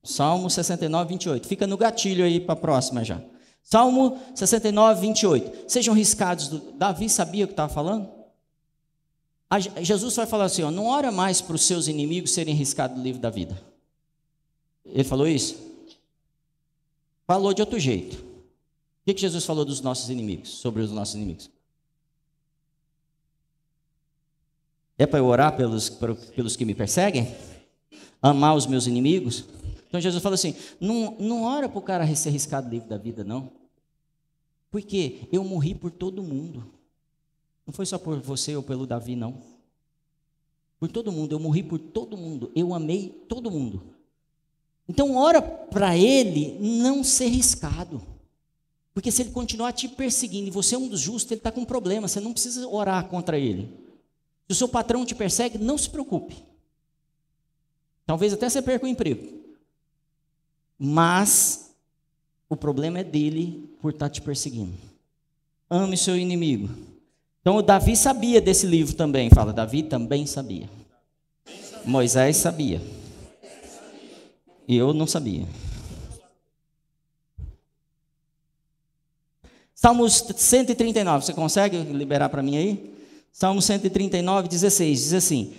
Salmo 69, 28. Fica no gatilho aí para a próxima já. Salmo 69, 28. Sejam riscados. Do... Davi sabia o que estava falando? A Jesus vai falar assim: ó, não ora mais para os seus inimigos serem riscados do livro da vida. Ele falou isso? Falou de outro jeito. O que, que Jesus falou dos nossos inimigos, sobre os nossos inimigos? É para eu orar pelos, pelos que me perseguem? Amar os meus inimigos? Então Jesus fala assim: não, não ora para o cara ser arriscado livre da vida, não. Porque eu morri por todo mundo. Não foi só por você ou pelo Davi, não. Por todo mundo. Eu morri por todo mundo. Eu amei todo mundo. Então, ora para ele não ser riscado. Porque se ele continuar te perseguindo e você é um dos justos, ele está com um problema, você não precisa orar contra ele. Se o seu patrão te persegue, não se preocupe. Talvez até você perca o emprego. Mas o problema é dele por estar tá te perseguindo. Ame seu inimigo. Então o Davi sabia desse livro também. Fala, Davi também sabia. Moisés sabia. E eu não sabia. Salmos 139, você consegue liberar para mim aí? Salmo 139, 16, diz assim: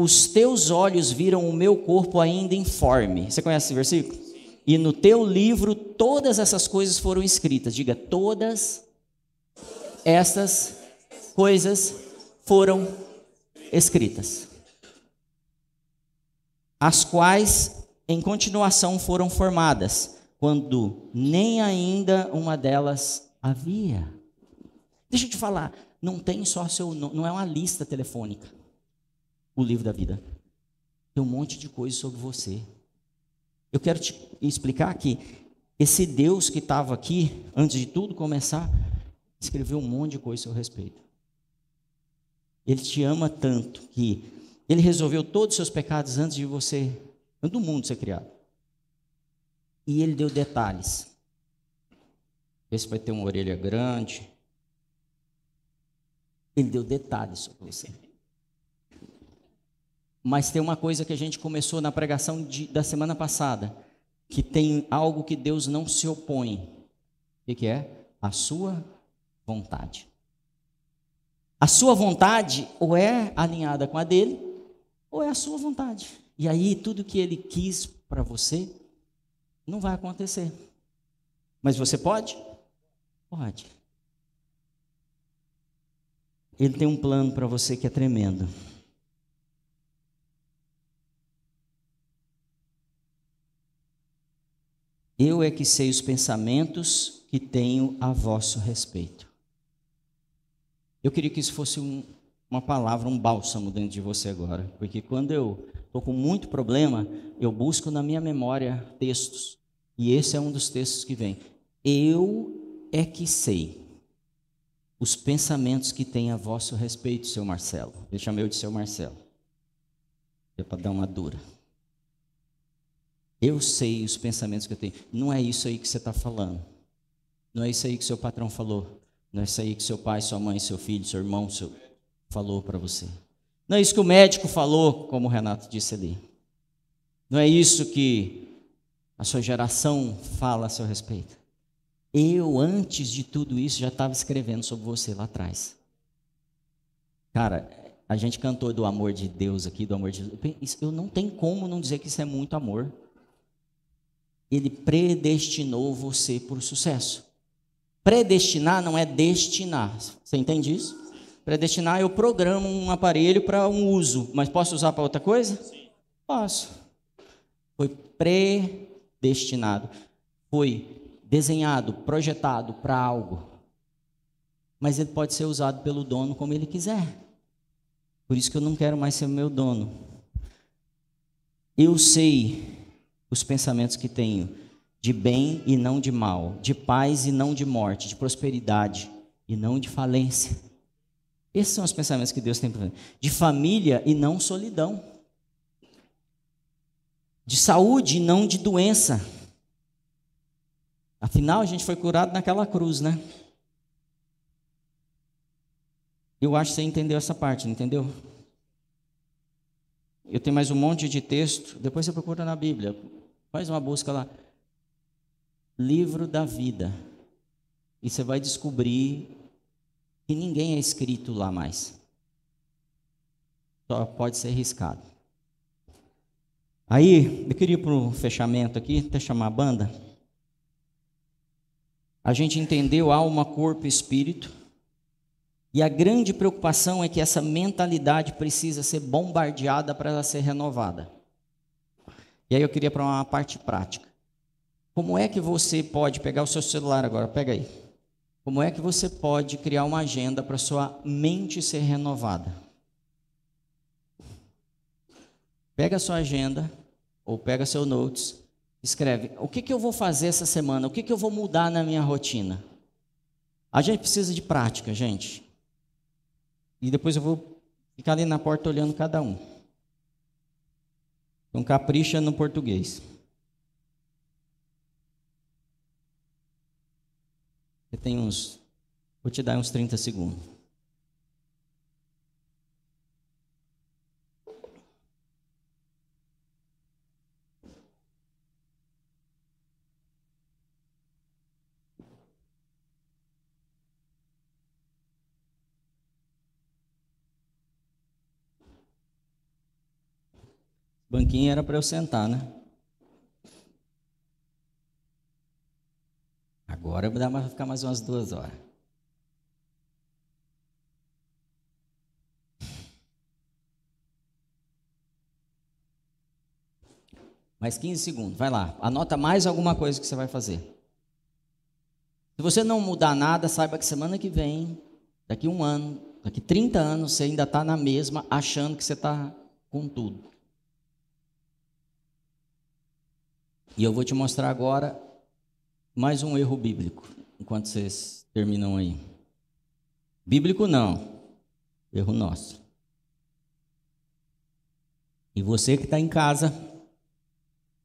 Os teus olhos viram o meu corpo ainda informe. Você conhece esse versículo? E no teu livro todas essas coisas foram escritas. Diga, todas essas coisas foram escritas. As quais em continuação foram formadas quando nem ainda uma delas havia. Deixa eu te falar, não tem só seu não é uma lista telefônica. O livro da vida. Tem um monte de coisa sobre você. Eu quero te explicar que esse Deus que estava aqui, antes de tudo começar, escreveu um monte de coisa a seu respeito. Ele te ama tanto que ele resolveu todos os seus pecados antes de você, antes do mundo ser criado. E ele deu detalhes. Esse vai ter uma orelha grande. Ele deu detalhes sobre você. Mas tem uma coisa que a gente começou na pregação de, da semana passada, que tem algo que Deus não se opõe. O que é? A sua vontade. A sua vontade ou é alinhada com a dele, ou é a sua vontade. E aí tudo que ele quis para você não vai acontecer. Mas você pode? Pode. Ele tem um plano para você que é tremendo. Eu é que sei os pensamentos que tenho a vosso respeito. Eu queria que isso fosse um, uma palavra, um bálsamo dentro de você agora, porque quando eu estou com muito problema, eu busco na minha memória textos, e esse é um dos textos que vem. Eu é que sei os pensamentos que tem a vosso respeito, seu Marcelo. Ele chamei eu de seu Marcelo. É para dar uma dura. Eu sei os pensamentos que eu tenho. Não é isso aí que você está falando. Não é isso aí que seu patrão falou. Não é isso aí que seu pai, sua mãe, seu filho, seu irmão seu, falou para você. Não é isso que o médico falou, como o Renato disse ali. Não é isso que a sua geração fala a seu respeito. Eu, antes de tudo isso, já estava escrevendo sobre você lá atrás. Cara, a gente cantou do amor de Deus aqui, do amor de Deus. Eu não tenho como não dizer que isso é muito amor. Ele predestinou você para o sucesso. Predestinar não é destinar. Você entende isso? Predestinar, eu programo um aparelho para um uso, mas posso usar para outra coisa? Sim. Posso. Foi predestinado. Foi desenhado, projetado para algo. Mas ele pode ser usado pelo dono como ele quiser. Por isso que eu não quero mais ser meu dono. Eu sei os pensamentos que tenho de bem e não de mal, de paz e não de morte, de prosperidade e não de falência. Esses são os pensamentos que Deus tem para De família e não solidão. De saúde e não de doença. Afinal, a gente foi curado naquela cruz, né? Eu acho que você entendeu essa parte, não entendeu? Eu tenho mais um monte de texto, depois você procura na Bíblia. Faz uma busca lá. Livro da vida. E você vai descobrir que ninguém é escrito lá mais. Só pode ser riscado. Aí, eu queria para o fechamento aqui, até chamar a banda. A gente entendeu alma, corpo e espírito. E a grande preocupação é que essa mentalidade precisa ser bombardeada para ela ser renovada. E aí eu queria para uma parte prática. Como é que você pode pegar o seu celular agora? Pega aí. Como é que você pode criar uma agenda para sua mente ser renovada? Pega a sua agenda ou pega seu notes Escreve: o que, que eu vou fazer essa semana? O que, que eu vou mudar na minha rotina? A gente precisa de prática, gente. E depois eu vou ficar ali na porta olhando cada um. Então, capricha no português. Você tem uns. Vou te dar uns 30 segundos. Banquinho era para eu sentar, né? Agora dá para ficar mais umas duas horas. Mais 15 segundos, vai lá. Anota mais alguma coisa que você vai fazer. Se você não mudar nada, saiba que semana que vem, daqui um ano, daqui 30 anos, você ainda está na mesma, achando que você está com tudo. E eu vou te mostrar agora mais um erro bíblico, enquanto vocês terminam aí. Bíblico não, erro nosso. E você que está em casa,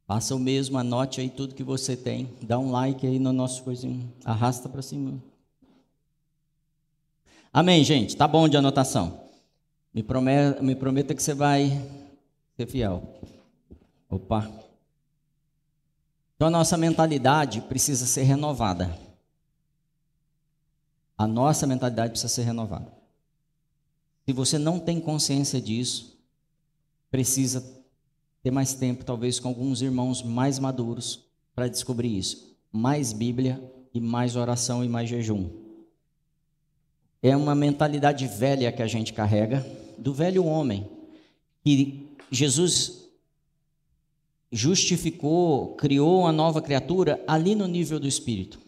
faça o mesmo, anote aí tudo que você tem, dá um like aí no nosso coisinho, arrasta para cima. Amém, gente? Tá bom de anotação. Me prometa, me prometa que você vai ser fiel. Opa. Então a nossa mentalidade precisa ser renovada. A nossa mentalidade precisa ser renovada. Se você não tem consciência disso, precisa ter mais tempo, talvez com alguns irmãos mais maduros, para descobrir isso. Mais Bíblia e mais oração e mais jejum. é uma mentalidade velha que a gente carrega, do velho homem, que Jesus justificou, criou uma nova criatura ali no nível do espírito.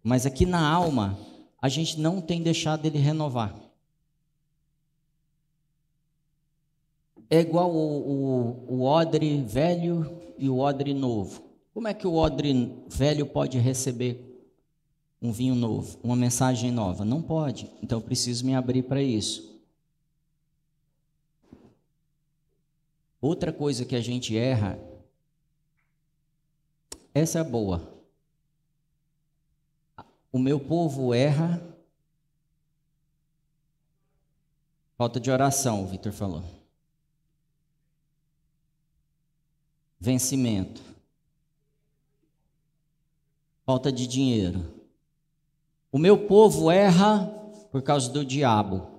Mas aqui na alma, a gente não tem deixado ele renovar. É igual o, o, o odre velho e o odre novo. Como é que o odre velho pode receber um vinho novo, uma mensagem nova? Não pode. Então eu preciso me abrir para isso. Outra coisa que a gente erra, essa é boa. O meu povo erra. Falta de oração, o Vitor falou. Vencimento. Falta de dinheiro. O meu povo erra por causa do diabo.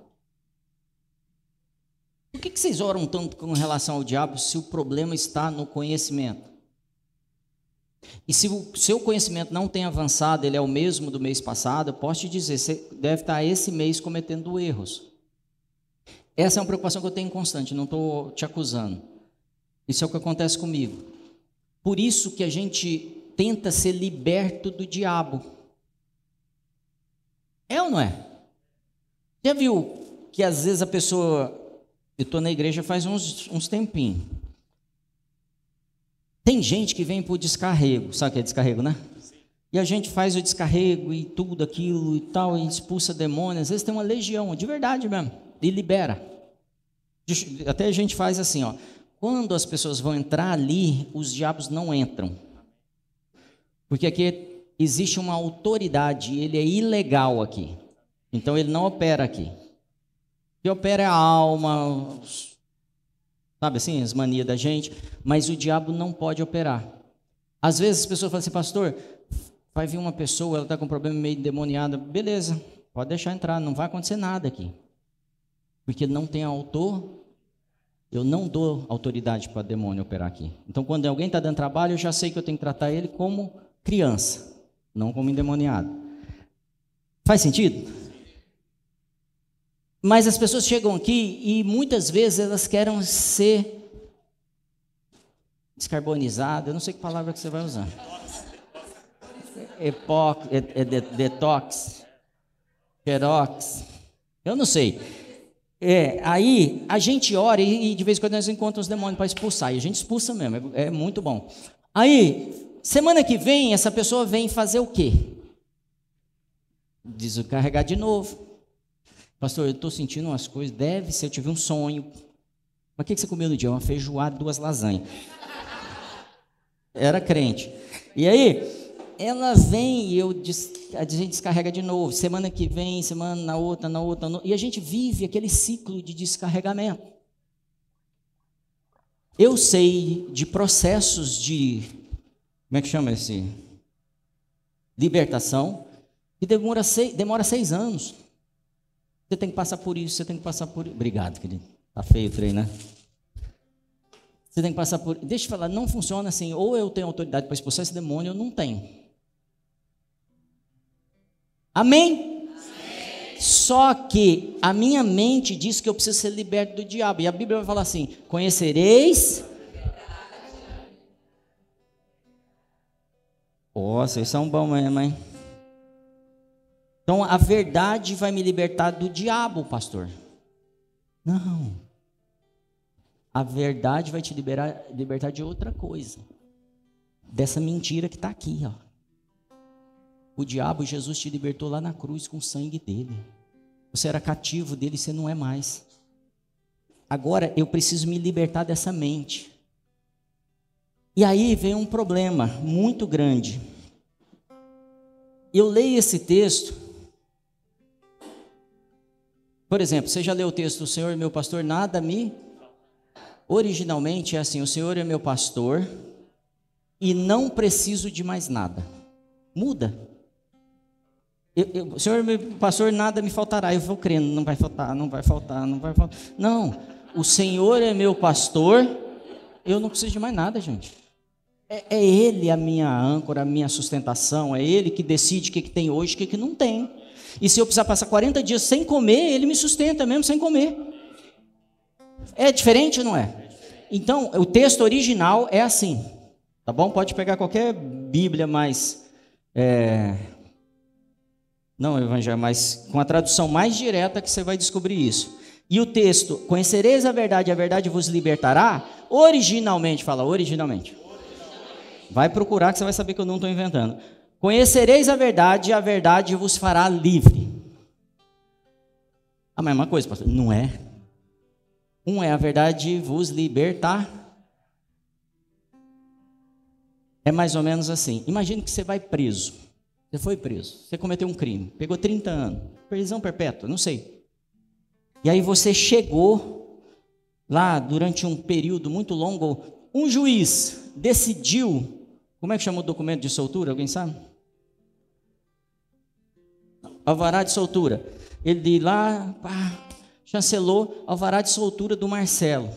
Por que, vocês oram tanto com relação ao diabo se o problema está no conhecimento? E se o seu conhecimento não tem avançado, ele é o mesmo do mês passado, eu posso te dizer, você deve estar esse mês cometendo erros. Essa é uma preocupação que eu tenho constante, não estou te acusando. Isso é o que acontece comigo. Por isso que a gente tenta ser liberto do diabo. É ou não é? Já viu que às vezes a pessoa. Eu estou na igreja faz uns, uns tempinhos. Tem gente que vem por descarrego, sabe o que é descarrego, né? E a gente faz o descarrego e tudo aquilo e tal, e expulsa demônios. Às vezes tem uma legião, de verdade mesmo, e libera. Até a gente faz assim, ó. Quando as pessoas vão entrar ali, os diabos não entram. Porque aqui existe uma autoridade, ele é ilegal aqui. Então ele não opera aqui. O que opera é a alma, sabe assim, as manias da gente, mas o diabo não pode operar. Às vezes as pessoas falam assim, pastor, vai vir uma pessoa, ela está com um problema meio endemoniada, beleza, pode deixar entrar, não vai acontecer nada aqui. Porque não tem autor, eu não dou autoridade para demônio operar aqui. Então quando alguém está dando trabalho, eu já sei que eu tenho que tratar ele como criança não como endemoniado. Faz sentido? Mas as pessoas chegam aqui e muitas vezes elas querem ser descarbonizadas, eu não sei que palavra que você vai usar. Epoc, é, é detox, xerox, eu não sei. É, aí a gente ora e, e de vez em quando nós encontramos os demônios para expulsar, e a gente expulsa mesmo, é, é muito bom. Aí Semana que vem, essa pessoa vem fazer o quê? Descarregar de novo. Pastor, eu estou sentindo umas coisas, deve ser, eu tive um sonho. Mas o que você comeu no dia? Uma feijoada duas lasanhas. Era crente. E aí, ela vem e eu a gente descarrega de novo. Semana que vem, semana na outra, na outra, e a gente vive aquele ciclo de descarregamento. Eu sei de processos de como é que chama esse? Libertação, que demora seis, demora seis anos. Você tem que passar por isso, você tem que passar por. Obrigado, querido. Tá feio o trem, né? Você tem que passar por. Deixa eu falar, não funciona assim. Ou eu tenho autoridade para expulsar esse demônio, ou não tenho. Amém? Amém? Só que a minha mente diz que eu preciso ser liberto do diabo. E a Bíblia vai falar assim: conhecereis Ó, oh, vocês são bons mesmo, hein? Então a verdade vai me libertar do diabo, pastor. Não. A verdade vai te liberar, libertar de outra coisa. Dessa mentira que está aqui, ó. O diabo, Jesus te libertou lá na cruz com o sangue dele. Você era cativo dele, você não é mais. Agora eu preciso me libertar dessa mente. E aí vem um problema muito grande. Eu leio esse texto. Por exemplo, você já leu o texto O Senhor é meu pastor, nada me. Originalmente é assim: O Senhor é meu pastor e não preciso de mais nada. Muda. Eu, eu, o Senhor é meu pastor, nada me faltará. Eu vou crendo, não vai faltar, não vai faltar, não vai faltar. Não, o Senhor é meu pastor, eu não preciso de mais nada, gente. É, é, Ele a minha âncora, a minha sustentação, é Ele que decide o que, que tem hoje e o que, que não tem. E se eu precisar passar 40 dias sem comer, ele me sustenta mesmo sem comer. É diferente ou não é? Então, o texto original é assim. Tá bom? Pode pegar qualquer Bíblia mais. É... Não, Evangelho, mas com a tradução mais direta que você vai descobrir isso. E o texto, conhecereis a verdade, a verdade vos libertará, originalmente, fala originalmente. Vai procurar que você vai saber que eu não estou inventando. Conhecereis a verdade, e a verdade vos fará livre. A mesma coisa, pastor. Não é. Um é a verdade vos libertar. É mais ou menos assim. Imagine que você vai preso. Você foi preso. Você cometeu um crime. Pegou 30 anos. Prisão perpétua, não sei. E aí você chegou lá durante um período muito longo, um juiz decidiu, como é que chama o documento de soltura? Alguém sabe? Alvará de soltura. Ele de lá, pá, chancelou alvará de soltura do Marcelo.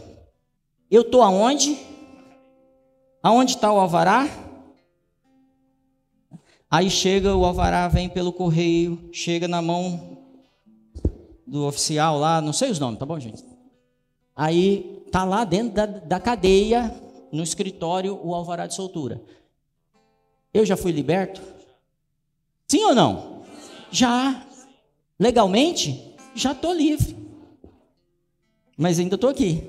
Eu estou aonde? Aonde está o alvará? Aí chega o alvará, vem pelo correio, chega na mão do oficial lá, não sei os nomes, tá bom, gente? Aí tá lá dentro da, da cadeia, no escritório, o alvará de soltura. Eu já fui liberto? Sim ou não? Já. Legalmente? Já estou livre. Mas ainda estou aqui.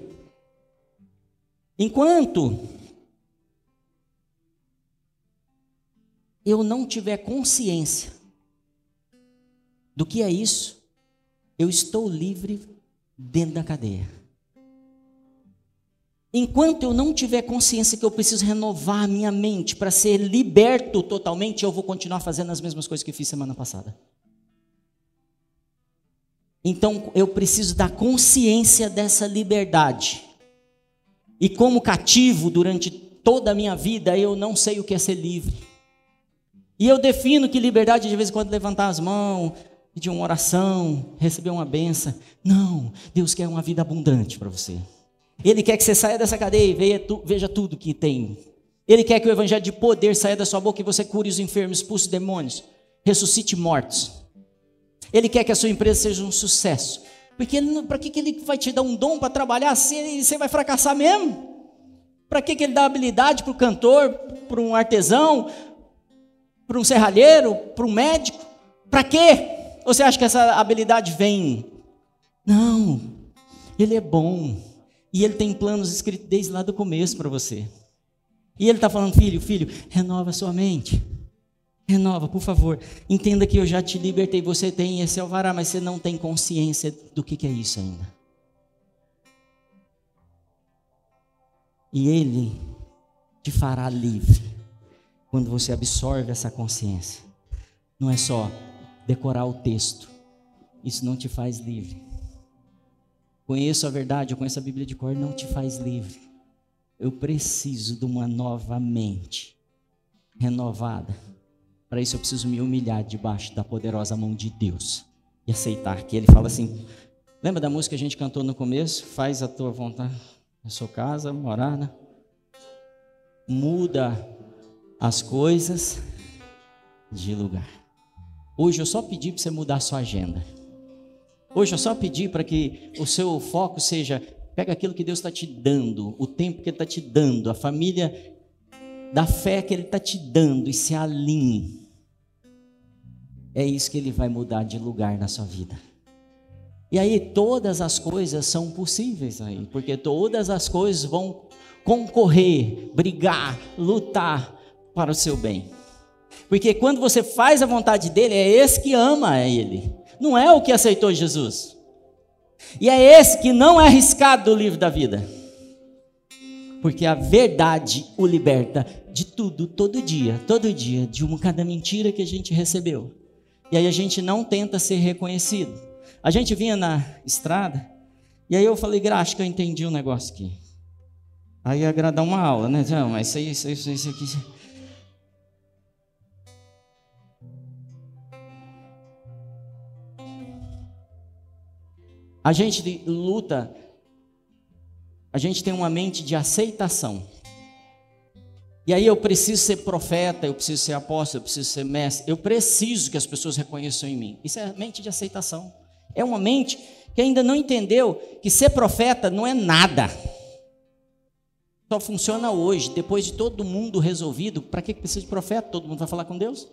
Enquanto eu não tiver consciência do que é isso, eu estou livre dentro da cadeia. Enquanto eu não tiver consciência que eu preciso renovar a minha mente para ser liberto totalmente, eu vou continuar fazendo as mesmas coisas que fiz semana passada. Então eu preciso da consciência dessa liberdade. E como cativo durante toda a minha vida, eu não sei o que é ser livre. E eu defino que liberdade de vez em quando levantar as mãos, pedir uma oração, receber uma benção. Não, Deus quer uma vida abundante para você. Ele quer que você saia dessa cadeia e veja, tudo que tem. Ele quer que o evangelho de poder saia da sua boca e você cure os enfermos, expulse demônios, ressuscite mortos. Ele quer que a sua empresa seja um sucesso. Porque para que, que ele vai te dar um dom para trabalhar se você vai fracassar mesmo? Para que, que ele dá habilidade para o cantor, para um artesão, para um serralheiro, para um médico? Para quê? Ou você acha que essa habilidade vem? Não. Ele é bom. E ele tem planos escritos desde lá do começo para você. E ele está falando, filho, filho, renova sua mente. Renova, por favor. Entenda que eu já te libertei. Você tem esse alvará, mas você não tem consciência do que, que é isso ainda. E ele te fará livre quando você absorve essa consciência. Não é só decorar o texto. Isso não te faz livre. Conheço a verdade, eu conheço a Bíblia de cor, não te faz livre. Eu preciso de uma nova mente renovada. Para isso eu preciso me humilhar debaixo da poderosa mão de Deus e aceitar que Ele fala assim. Lembra da música que a gente cantou no começo? Faz a tua vontade na sua casa, morada. Muda as coisas de lugar. Hoje eu só pedi para você mudar a sua agenda. Hoje eu só pedi para que o seu foco seja pega aquilo que Deus está te dando, o tempo que Ele está te dando, a família da fé que Ele está te dando e se alinhe. É isso que Ele vai mudar de lugar na sua vida. E aí todas as coisas são possíveis aí, porque todas as coisas vão concorrer, brigar, lutar para o seu bem. Porque quando você faz a vontade dele, é esse que ama ele, não é o que aceitou Jesus. E é esse que não é arriscado do livro da vida. Porque a verdade o liberta de tudo, todo dia, todo dia, de uma cada mentira que a gente recebeu. E aí a gente não tenta ser reconhecido. A gente vinha na estrada, e aí eu falei, graça que eu entendi um negócio aqui. Aí ia agradar uma aula, né? Não, mas isso, isso, isso aqui. A gente luta, a gente tem uma mente de aceitação. E aí eu preciso ser profeta, eu preciso ser apóstolo, eu preciso ser mestre, eu preciso que as pessoas reconheçam em mim. Isso é mente de aceitação. É uma mente que ainda não entendeu que ser profeta não é nada. Só funciona hoje, depois de todo mundo resolvido. Para que precisa de profeta? Todo mundo vai falar com Deus?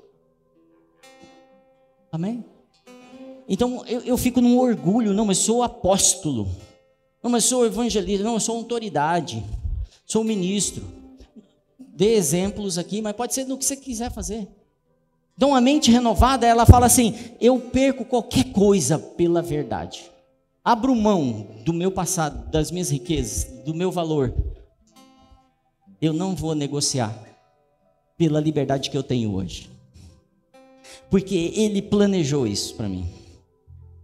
Amém? Então eu, eu fico num orgulho, não, mas sou apóstolo, não, mas sou evangelista, não, eu sou autoridade, sou ministro. Dê exemplos aqui, mas pode ser no que você quiser fazer. Então a mente renovada, ela fala assim: eu perco qualquer coisa pela verdade. Abro mão do meu passado, das minhas riquezas, do meu valor. Eu não vou negociar pela liberdade que eu tenho hoje. Porque ele planejou isso para mim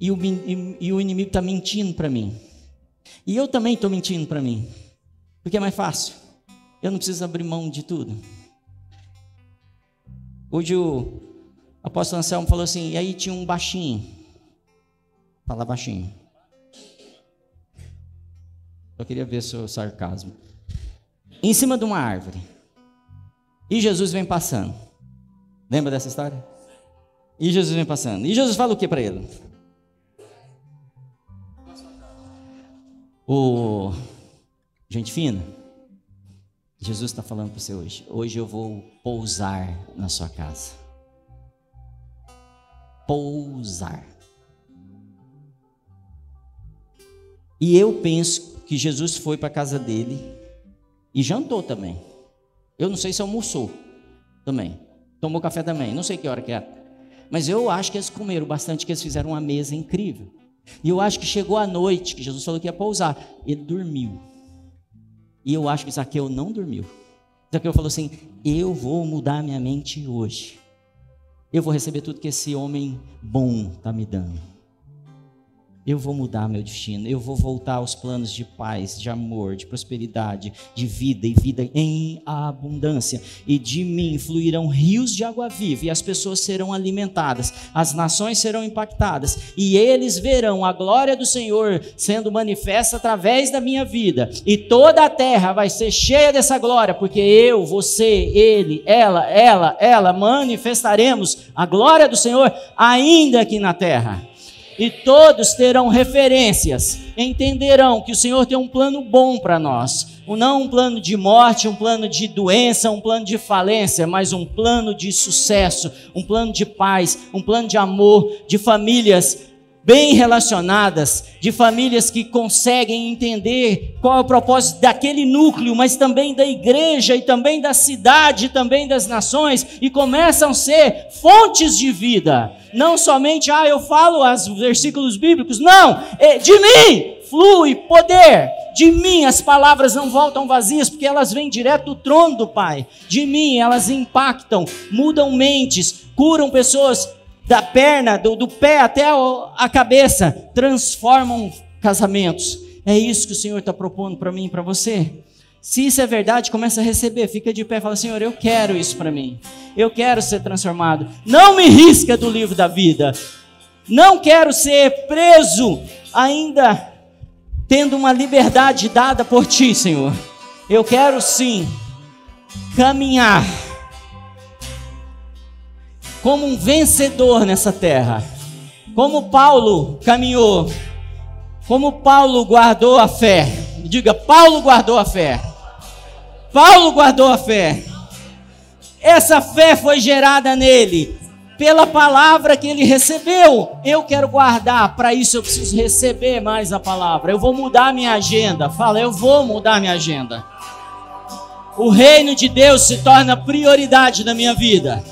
e o, e, e o inimigo está mentindo para mim. E eu também estou mentindo para mim. Porque é mais fácil. Eu não preciso abrir mão de tudo. Hoje o apóstolo Anselmo falou assim, e aí tinha um baixinho. Fala baixinho. Eu queria ver seu sarcasmo. Em cima de uma árvore. E Jesus vem passando. Lembra dessa história? E Jesus vem passando. E Jesus fala o que para ele? O gente fina, Jesus está falando para você hoje. Hoje eu vou pousar na sua casa. Pousar. E eu penso que Jesus foi para a casa dele e jantou também. Eu não sei se almoçou também. Tomou café também. Não sei que hora que é. Mas eu acho que eles comeram bastante, que eles fizeram uma mesa incrível. E eu acho que chegou a noite, que Jesus falou que ia pousar. Ele dormiu. E eu acho que Zaqueu não dormiu. Zaqueu falou assim: Eu vou mudar minha mente hoje. Eu vou receber tudo que esse homem bom está me dando. Eu vou mudar meu destino, eu vou voltar aos planos de paz, de amor, de prosperidade, de vida e vida em abundância. E de mim fluirão rios de água viva, e as pessoas serão alimentadas, as nações serão impactadas, e eles verão a glória do Senhor sendo manifesta através da minha vida, e toda a terra vai ser cheia dessa glória, porque eu, você, ele, ela, ela, ela manifestaremos a glória do Senhor ainda aqui na terra e todos terão referências, entenderão que o Senhor tem um plano bom para nós. Não um plano de morte, um plano de doença, um plano de falência, mas um plano de sucesso, um plano de paz, um plano de amor, de famílias bem relacionadas, de famílias que conseguem entender qual é o propósito daquele núcleo, mas também da igreja e também da cidade, também das nações, e começam a ser fontes de vida. Não somente, ah, eu falo os versículos bíblicos, não, é de mim flui poder. De mim as palavras não voltam vazias, porque elas vêm direto do trono do Pai. De mim elas impactam, mudam mentes, curam pessoas da perna, do, do pé até a cabeça, transformam casamentos. É isso que o Senhor está propondo para mim e para você. Se isso é verdade, começa a receber, fica de pé e fala: Senhor, eu quero isso para mim. Eu quero ser transformado. Não me risca do livro da vida. Não quero ser preso, ainda tendo uma liberdade dada por ti, Senhor. Eu quero sim caminhar como um vencedor nessa terra. Como Paulo caminhou, como Paulo guardou a fé. Diga, Paulo guardou a fé. Paulo guardou a fé. Essa fé foi gerada nele pela palavra que ele recebeu. Eu quero guardar, para isso eu preciso receber mais a palavra. Eu vou mudar minha agenda. Fala, eu vou mudar minha agenda. O reino de Deus se torna prioridade na minha vida.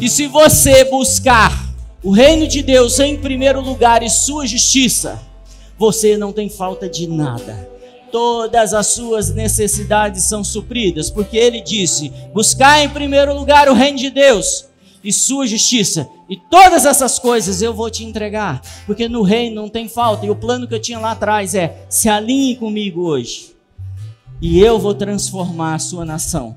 E se você buscar o reino de Deus em primeiro lugar e sua justiça, você não tem falta de nada. Todas as suas necessidades são supridas, porque ele disse: buscar em primeiro lugar o reino de Deus e sua justiça, e todas essas coisas eu vou te entregar, porque no reino não tem falta. E o plano que eu tinha lá atrás é: se alinhe comigo hoje, e eu vou transformar a sua nação.